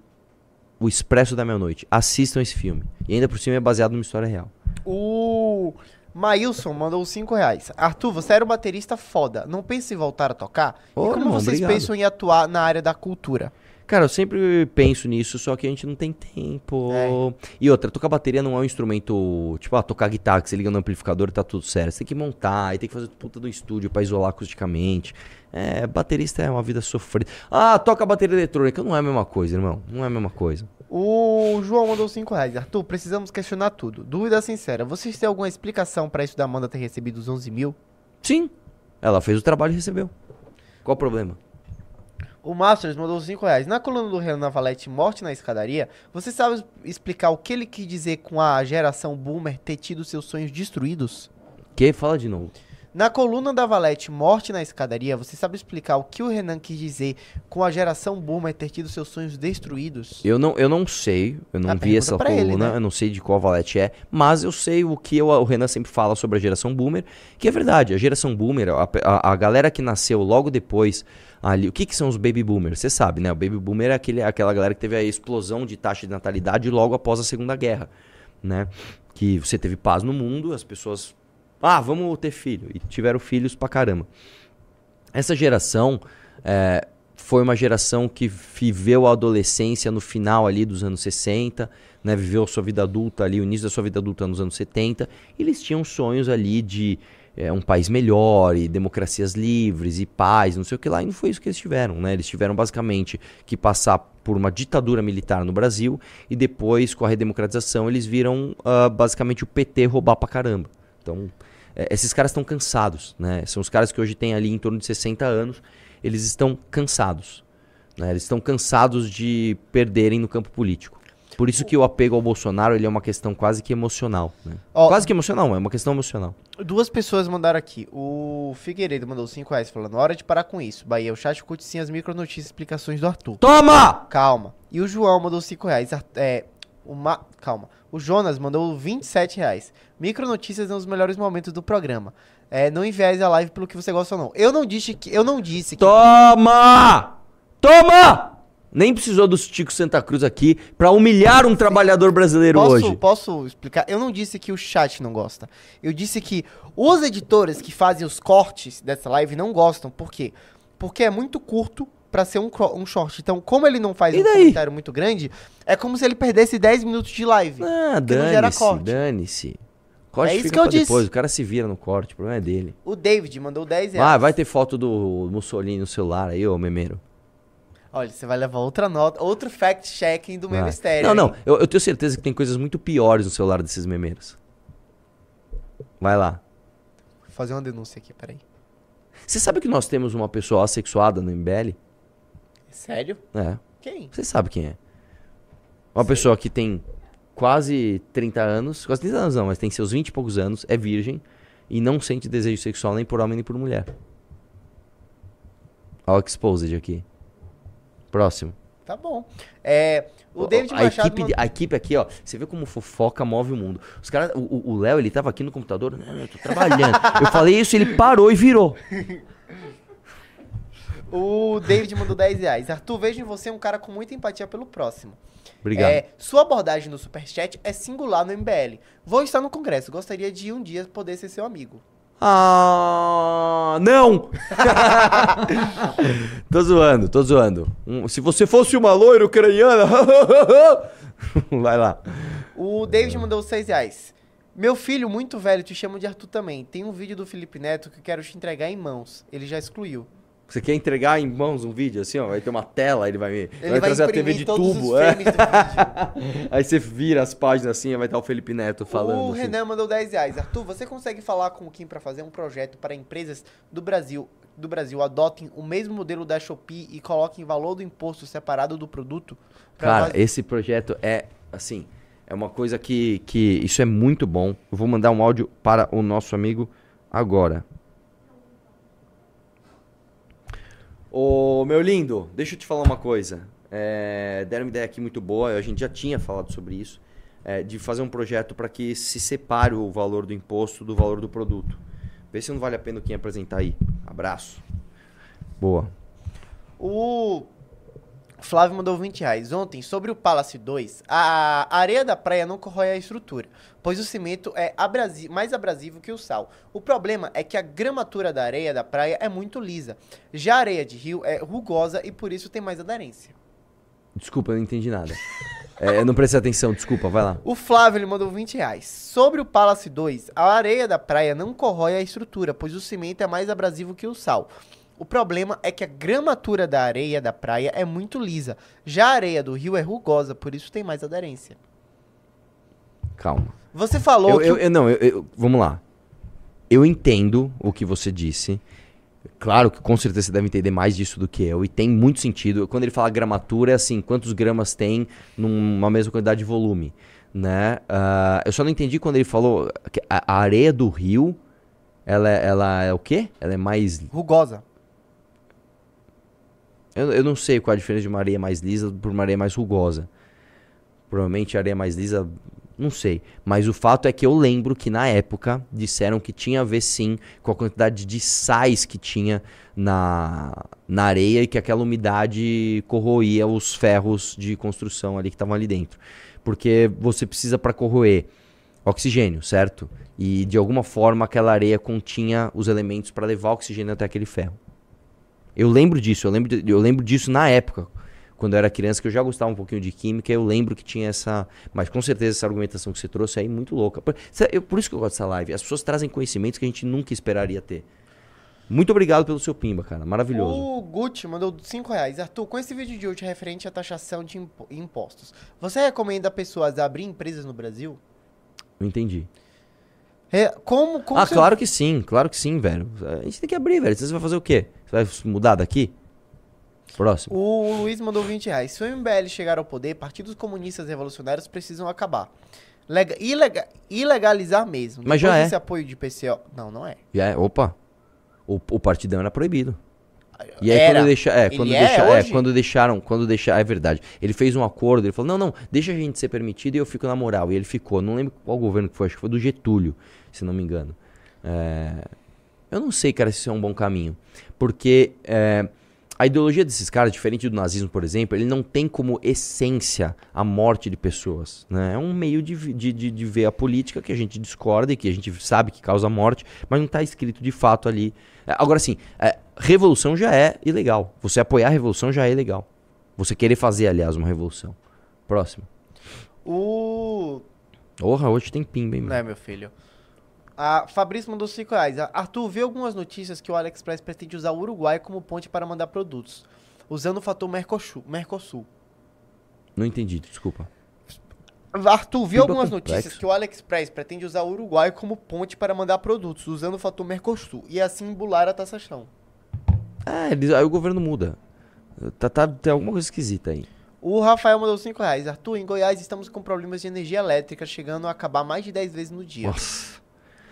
O Expresso da Meia-Noite. Assistam esse filme. E ainda por cima é baseado numa história real. O Maílson mandou 5 reais. Arthur, você era um baterista foda. Não pensa em voltar a tocar? E como irmão, vocês obrigado. pensam em atuar na área da cultura? Cara, eu sempre penso nisso, só que a gente não tem tempo. É. E outra, tocar bateria não é um instrumento, tipo, ah, tocar guitarra, que você liga no amplificador e tá tudo certo. Você tem que montar, aí tem que fazer puta do estúdio pra isolar acusticamente. É, baterista é uma vida sofrida. Ah, toca bateria eletrônica, não é a mesma coisa, irmão. Não é a mesma coisa. O João mandou 5 reais. Arthur, precisamos questionar tudo. Dúvida sincera, vocês têm alguma explicação pra isso da Amanda ter recebido os 11 mil? Sim, ela fez o trabalho e recebeu. Qual o problema? O Masters mandou 5 reais. Na coluna do Renan Valete, Morte na Escadaria, você sabe explicar o que ele quis dizer com a geração boomer ter tido seus sonhos destruídos? Que? Fala de novo. Na coluna da Valete, Morte na Escadaria, você sabe explicar o que o Renan quis dizer com a geração boomer ter tido seus sonhos destruídos? Eu não, eu não sei, eu não Ah, vi essa coluna, ele, né? eu não sei de qual valete é, mas eu sei o que eu- o Renan sempre fala sobre a geração boomer, que é verdade, a geração boomer, a, a- a galera que nasceu logo depois ali, o que, que são os baby boomers? Você sabe, né? O baby boomer é aquele, aquela galera que teve a explosão de taxa de natalidade logo após a Segunda Guerra, né? Que você teve paz no mundo, as pessoas, ah, vamos ter filho, e tiveram filhos pra caramba. Essa geração é, foi uma geração que viveu a adolescência no final ali dos anos 60, né, viveu a sua vida adulta ali, o início da sua vida adulta nos anos 70, e eles tinham sonhos ali de é, um país melhor e democracias livres e paz, não sei o que lá, e não foi isso que eles tiveram, né? Eles tiveram basicamente que passar por uma ditadura militar no Brasil e depois, com a redemocratização, eles viram ah, basicamente o PT roubar pra caramba. Então, é, esses caras estão cansados, né? São os caras que hoje têm ali em torno de 60 anos, eles estão cansados. Né? Eles estão cansados de perderem no campo político. Por isso que o apego ao Bolsonaro ele é uma questão quase que emocional. Né? Ó, Quase que emocional, é uma questão emocional. Duas pessoas mandaram aqui. O Figueiredo mandou 5 reais falando: hora de parar com isso. Bahia, o chat curte sim as micronotícias e explicações do Arthur. Toma! Calma. E o João mandou 5 reais. É, uma... Calma. O Jonas mandou 27 reais. Micronotícias são os melhores momentos do programa. É, não envies a live pelo que você gosta ou não. Eu não disse que. Eu não disse que. Toma! Toma! Nem precisou do Tico Santa Cruz aqui pra humilhar um trabalhador brasileiro Posso, hoje. posso explicar? Eu não disse que o chat não gosta. Eu disse que os editores que fazem os cortes dessa live não gostam. Por quê? Porque é muito curto pra ser um, um short. Então, como ele não faz E um daí? comentário muito grande, é como se ele perdesse 10 minutos de live. Ah, dane-se, dane-se. Corte É isso que eu disse. depois, o cara se vira no corte, o problema é dele. O David mandou 10 reais. Ah, vai ter foto do Mussolini no celular aí, ô memeiro. Olha, você vai levar outra nota, outro fact-checking do meu Vai. mistério. Não, não, eu, eu tenho certeza que tem coisas muito piores no celular desses memeiros. Vai lá. Vou fazer uma denúncia aqui, peraí. Você sabe que nós temos uma pessoa assexuada no MBL? Sério? É. Quem? Você sabe quem é. Uma pessoa que tem quase 30 anos, quase 30 anos não, mas tem seus 20 e poucos anos, é virgem e não sente desejo sexual nem por homem nem por mulher. Olha o exposed aqui. Próximo. Tá bom. É, o David a Machado... equipe, mandou- a equipe aqui, ó, você vê como fofoca move o mundo. Os caras, o- Léo, ele tava aqui no computador, eu tô trabalhando. eu falei isso, ele parou e virou. O David mandou 10 reais. Arthur, vejo em você um cara com muita empatia pelo próximo. Obrigado. É, sua abordagem no Superchat é singular no MBL. Vou estar no Congresso. Gostaria de um dia poder ser seu amigo. Ah, não! tô zoando, tô zoando. Se você fosse uma loira ucraniana. Vai lá. O David mandou 6 reais. Meu filho, muito velho, te chamo de Arthur também. Tem um vídeo do Felipe Neto que quero te entregar em mãos. Ele já excluiu. Você quer entregar em mãos um vídeo assim, ó? Vai ter uma tela, ele vai me. Ele vai vai, trazer a TV de todos tubo. é. Aí você vira as páginas assim, vai estar o Felipe Neto falando. O assim. Renan mandou 10 reais. Arthur, você consegue falar com o Kim para fazer um projeto para empresas do Brasil do Brasil adotem o mesmo modelo da Shopee e coloquem valor do imposto separado do produto? Cara, nós- esse projeto é, assim, é uma coisa que, que isso é muito bom. Eu vou mandar um áudio para o nosso amigo agora. Ô, meu lindo, deixa eu te falar uma coisa. É, deram uma ideia aqui muito boa, a gente já tinha falado sobre isso, é, de fazer um projeto para que se separe o valor do imposto do valor do produto. Vê se não vale a pena quem apresentar aí. Abraço. Boa. O Flávio mandou 20 reais. Ontem, sobre o Palace 2, a areia da praia não corrói a estrutura, pois o cimento é abrasi- mais abrasivo que o sal. O problema é que a gramatura da areia da praia é muito lisa. Já a areia de rio é rugosa e por isso tem mais aderência. Desculpa, eu não entendi nada. É, eu não prestei atenção, desculpa, vai lá. O Flávio ele mandou 20 reais. Sobre o Palace 2, a areia da praia não corrói a estrutura, pois o cimento é mais abrasivo que o sal. O problema é que a gramatura da areia da praia é muito lisa. Já a areia do rio é rugosa, por isso tem mais aderência. Calma. Você falou Eu, que. eu- eu- não, eu- eu- vamos lá. Eu entendo o que você disse. Claro que com certeza você deve entender mais disso do que eu. E tem muito sentido. Quando ele fala gramatura, é assim, quantos gramas tem numa mesma quantidade de volume. Né? Ah, eu só não entendi quando ele falou que a, a areia do rio, ela, é- ela é o quê? Ela é mais... Rugosa. Eu, eu não sei qual a diferença de uma areia mais lisa por uma areia mais rugosa. Provavelmente a areia mais lisa, não sei. Mas o fato é que eu lembro que na época disseram que tinha a ver sim com a quantidade de sais que tinha na, na areia e que aquela umidade corroía os ferros de construção ali que estavam ali dentro. Porque você precisa para corroer oxigênio, certo? E de alguma forma aquela areia continha os elementos para levar oxigênio até aquele ferro. Eu lembro disso, eu lembro, eu lembro disso na época, quando eu era criança, que eu já gostava um pouquinho de química, eu lembro que tinha essa. Mas com certeza essa argumentação que você trouxe aí é muito louca. Por, eu- por isso que eu gosto dessa live. As pessoas trazem conhecimentos que a gente nunca esperaria ter. Muito obrigado pelo seu pimba, cara. Maravilhoso. O Gucci mandou 5 reais. Arthur, com esse vídeo de hoje referente à taxação de impo- impostos, você recomenda pessoas abrir empresas no Brasil? Não entendi. É, como, como ah, você- claro que sim, claro que sim, velho. A gente tem que abrir, velho. Você vai fazer o quê? Você vai mudar daqui? Próximo. O Luiz mandou 20 reais. Se o MBL chegar ao poder, partidos comunistas revolucionários precisam acabar. Lega- ilega- ilegalizar mesmo. Mas já Depois é. desse apoio de PCO. Não, não é. E é, opa. O, o partidão era proibido. E aí Era. quando deixa, é, quando é deixa, é, hoje? quando deixaram, quando deixar, é verdade. Ele fez um acordo, ele falou: "Não, não, deixa a gente ser permitido e eu fico na moral". E ele ficou, não lembro qual governo que foi, acho que foi do Getúlio, se não me engano. É, eu não sei, cara, se isso é um bom caminho, porque é, a ideologia desses caras, diferente do nazismo, por exemplo, ele não tem como essência a morte de pessoas. Né? É um meio de, de, de, de ver a política que a gente discorda e que a gente sabe que causa morte, mas não está escrito de fato ali. É, Agora, sim, é, revolução já é ilegal. Você apoiar a revolução já é ilegal. Você querer fazer, aliás, uma revolução. Próximo. O. Porra, hoje tem pimba, hein, meu? Não é, meu filho. A Fabrício mandou 5 reais. Arthur, vê algumas notícias que o AliExpress pretende usar o Uruguai como ponte para mandar produtos, usando o fator Mercosul. Não entendi, desculpa. Arthur, viu algumas complexo. notícias que o AliExpress pretende usar o Uruguai como ponte para mandar produtos, usando o fator Mercosul, e assim embular a taxação. É, eles- aí o governo muda. Tá, tá, tem alguma coisa esquisita aí. O Rafael mandou 5 reais. Arthur, em Goiás estamos com problemas de energia elétrica, chegando a acabar mais de 10 vezes no dia. Nossa.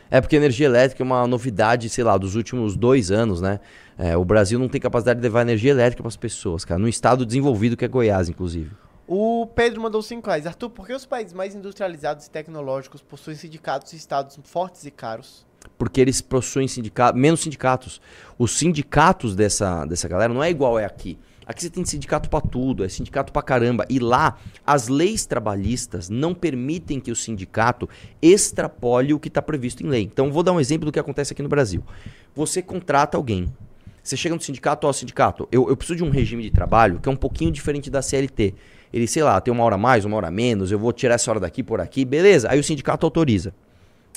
É porque a energia elétrica é uma novidade, sei lá, dos últimos dois anos, né? É, o Brasil não tem capacidade de levar energia elétrica para as pessoas, cara. No estado desenvolvido que é Goiás, inclusive. O Pedro mandou 5 reais. Arthur, por que os países mais industrializados e tecnológicos possuem sindicatos e estados fortes e caros? Porque eles possuem sindicatos, menos sindicatos. Os sindicatos dessa, dessa galera não é igual é aqui. Aqui você tem sindicato pra tudo, é sindicato pra caramba. E lá, as leis trabalhistas não permitem que o sindicato extrapole o que está previsto em lei. Então, vou dar um exemplo do que acontece aqui no Brasil. Você contrata alguém. Você chega no sindicato, ó, sindicato, eu, eu preciso de um regime de trabalho que é um pouquinho diferente da CLT. Ele, sei lá, tem uma hora mais, uma hora menos, eu vou tirar essa hora daqui por aqui, beleza. Aí o sindicato autoriza.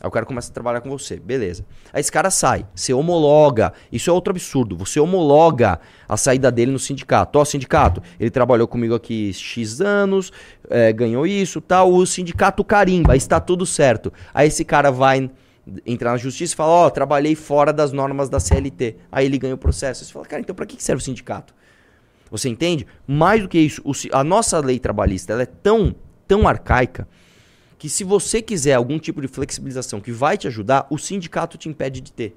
Aí o cara começa a trabalhar com você, beleza. Aí esse cara sai, você homologa. Isso é outro absurdo. Você homologa a saída dele no sindicato. Ó, sindicato, ele trabalhou comigo aqui X anos, é, ganhou isso, tal. O sindicato carimba, está tudo certo. Aí esse cara vai entrar na justiça e fala: Ó, trabalhei fora das normas da CLT. Aí ele ganha o processo. Você fala, cara, então pra que serve o sindicato? Você entende? Mais do que isso, a nossa lei trabalhista ela é tão, tão arcaica que se você quiser algum tipo de flexibilização que vai te ajudar, o sindicato te impede de ter.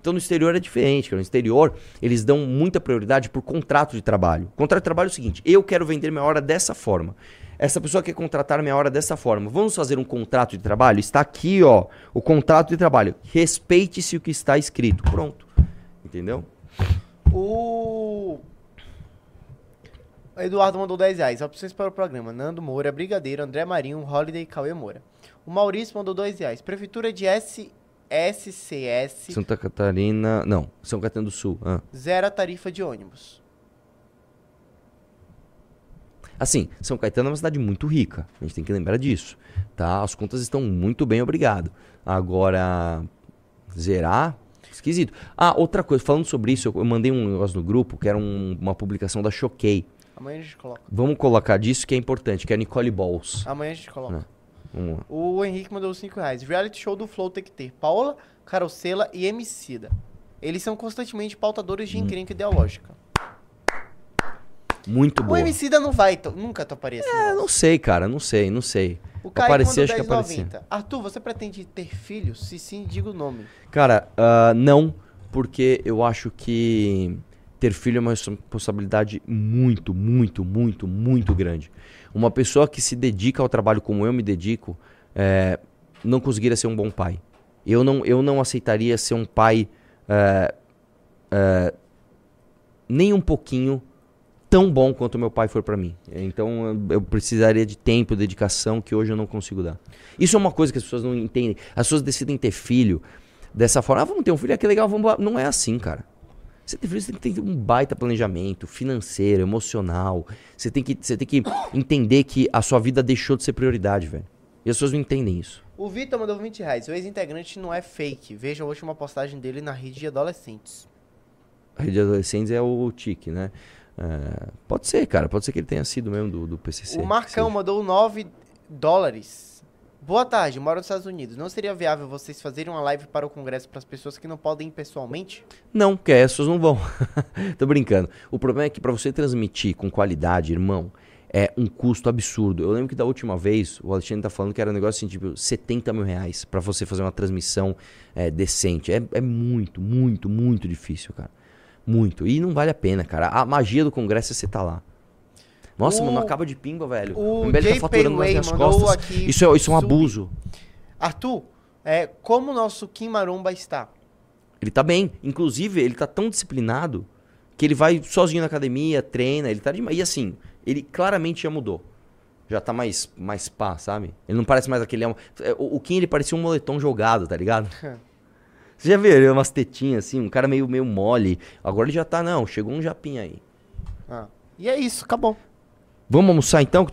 Então no exterior é diferente. No exterior, eles dão muita prioridade por contrato de trabalho. Contrato de trabalho é o seguinte: eu quero vender minha hora dessa forma. Essa pessoa quer contratar minha hora dessa forma. Vamos fazer um contrato de trabalho? Está aqui, ó, o contrato de trabalho. Respeite-se o que está escrito. Pronto. Entendeu? O Eduardo mandou 10 reais. Opções para o programa: Nando Moura, Brigadeiro, André Marinho, Holiday e Cauê Moura. O Maurício mandou 2 reais. Prefeitura de S... SCS Santa Catarina. Não, São Caetano do Sul. Ah. zero a tarifa de ônibus. Assim, São Caetano é uma cidade muito rica. A gente tem que lembrar disso. Tá? As contas estão muito bem, obrigado. Agora, zerar, esquisito. Ah, outra coisa, falando sobre isso, eu, eu mandei um negócio no grupo, que era um- uma publicação da Choquei. Amanhã a gente coloca. Vamos colocar disso que é importante, que é a Nicole Balls. Amanhã a gente coloca. Não. Vamos lá. O Henrique mandou 5 reais. Reality show do Flow tem que ter Paola, Carocela e Emicida. Eles são constantemente pautadores Hum. de encrenca ideológica. Muito O boa. Emicida não vai, nunca toparia assim. É, não sei, cara, não sei, não sei. O Kaique Aparecer, mandou acho que 10,90. aparecia. Arthur, você pretende ter filhos? Se sim, diga o nome. Cara, ah, não, porque eu acho que ter filho é uma responsabilidade muito, muito, muito, muito grande. Uma pessoa que se dedica ao trabalho como eu me dedico, é, não conseguiria ser um bom pai. Eu não, eu não aceitaria ser um pai é, é, nem um pouquinho tão bom quanto meu pai foi pra mim. Então eu- precisaria de tempo, dedicação que hoje eu não consigo dar. Isso é uma coisa que as pessoas não entendem. As pessoas decidem ter filho dessa forma. Ah, vamos ter um filho, ah, que legal, vamos. Não é assim, cara. Você tem que ter um baita planejamento financeiro, emocional. Você tem que, você tem que entender que a sua vida deixou de ser prioridade, velho. E as pessoas não entendem isso. O Vitor mandou 20 reais. O ex-integrante não é fake. Veja a última postagem dele na rede de adolescentes. A rede de adolescentes é o TIC, né? É, pode ser, cara. Pode ser que ele tenha sido mesmo do, do PCC. o Marcão mandou 9 dólares. Boa tarde, moro nos Estados Unidos. Não seria viável vocês fazerem uma live para o congresso para as pessoas que não podem ir pessoalmente? Não, porque as pessoas não vão. Tô brincando. O problema é que pra você transmitir com qualidade, irmão, é um custo absurdo. Eu lembro que da última vez, o Alexandre tá falando que era um negócio assim, tipo, 70 mil reais pra você fazer uma transmissão é, decente. É, é muito, muito, muito difícil, cara. Muito. E não vale a pena, cara. A magia do congresso é você tá lá. Nossa, O- mano, acaba de pimba, velho. o MBL tá faturando nas minhas costas. aqui Isso é, isso é um sub. abuso. Arthur, é, como o nosso Kim Maromba está? Ele tá bem. Inclusive, ele tá tão disciplinado que ele vai sozinho na academia, treina, ele tá demais. E assim, ele claramente já mudou. Já tá mais, mais pá, sabe? Ele não parece mais aquele. é, O, o Kim, ele parecia um moletom jogado, tá ligado? Você já viu ele, umas tetinhas assim, um cara meio, meio mole. Agora ele já tá, não, chegou um japinha aí. Ah. E é isso, acabou. Vamos almoçar então, que eu tô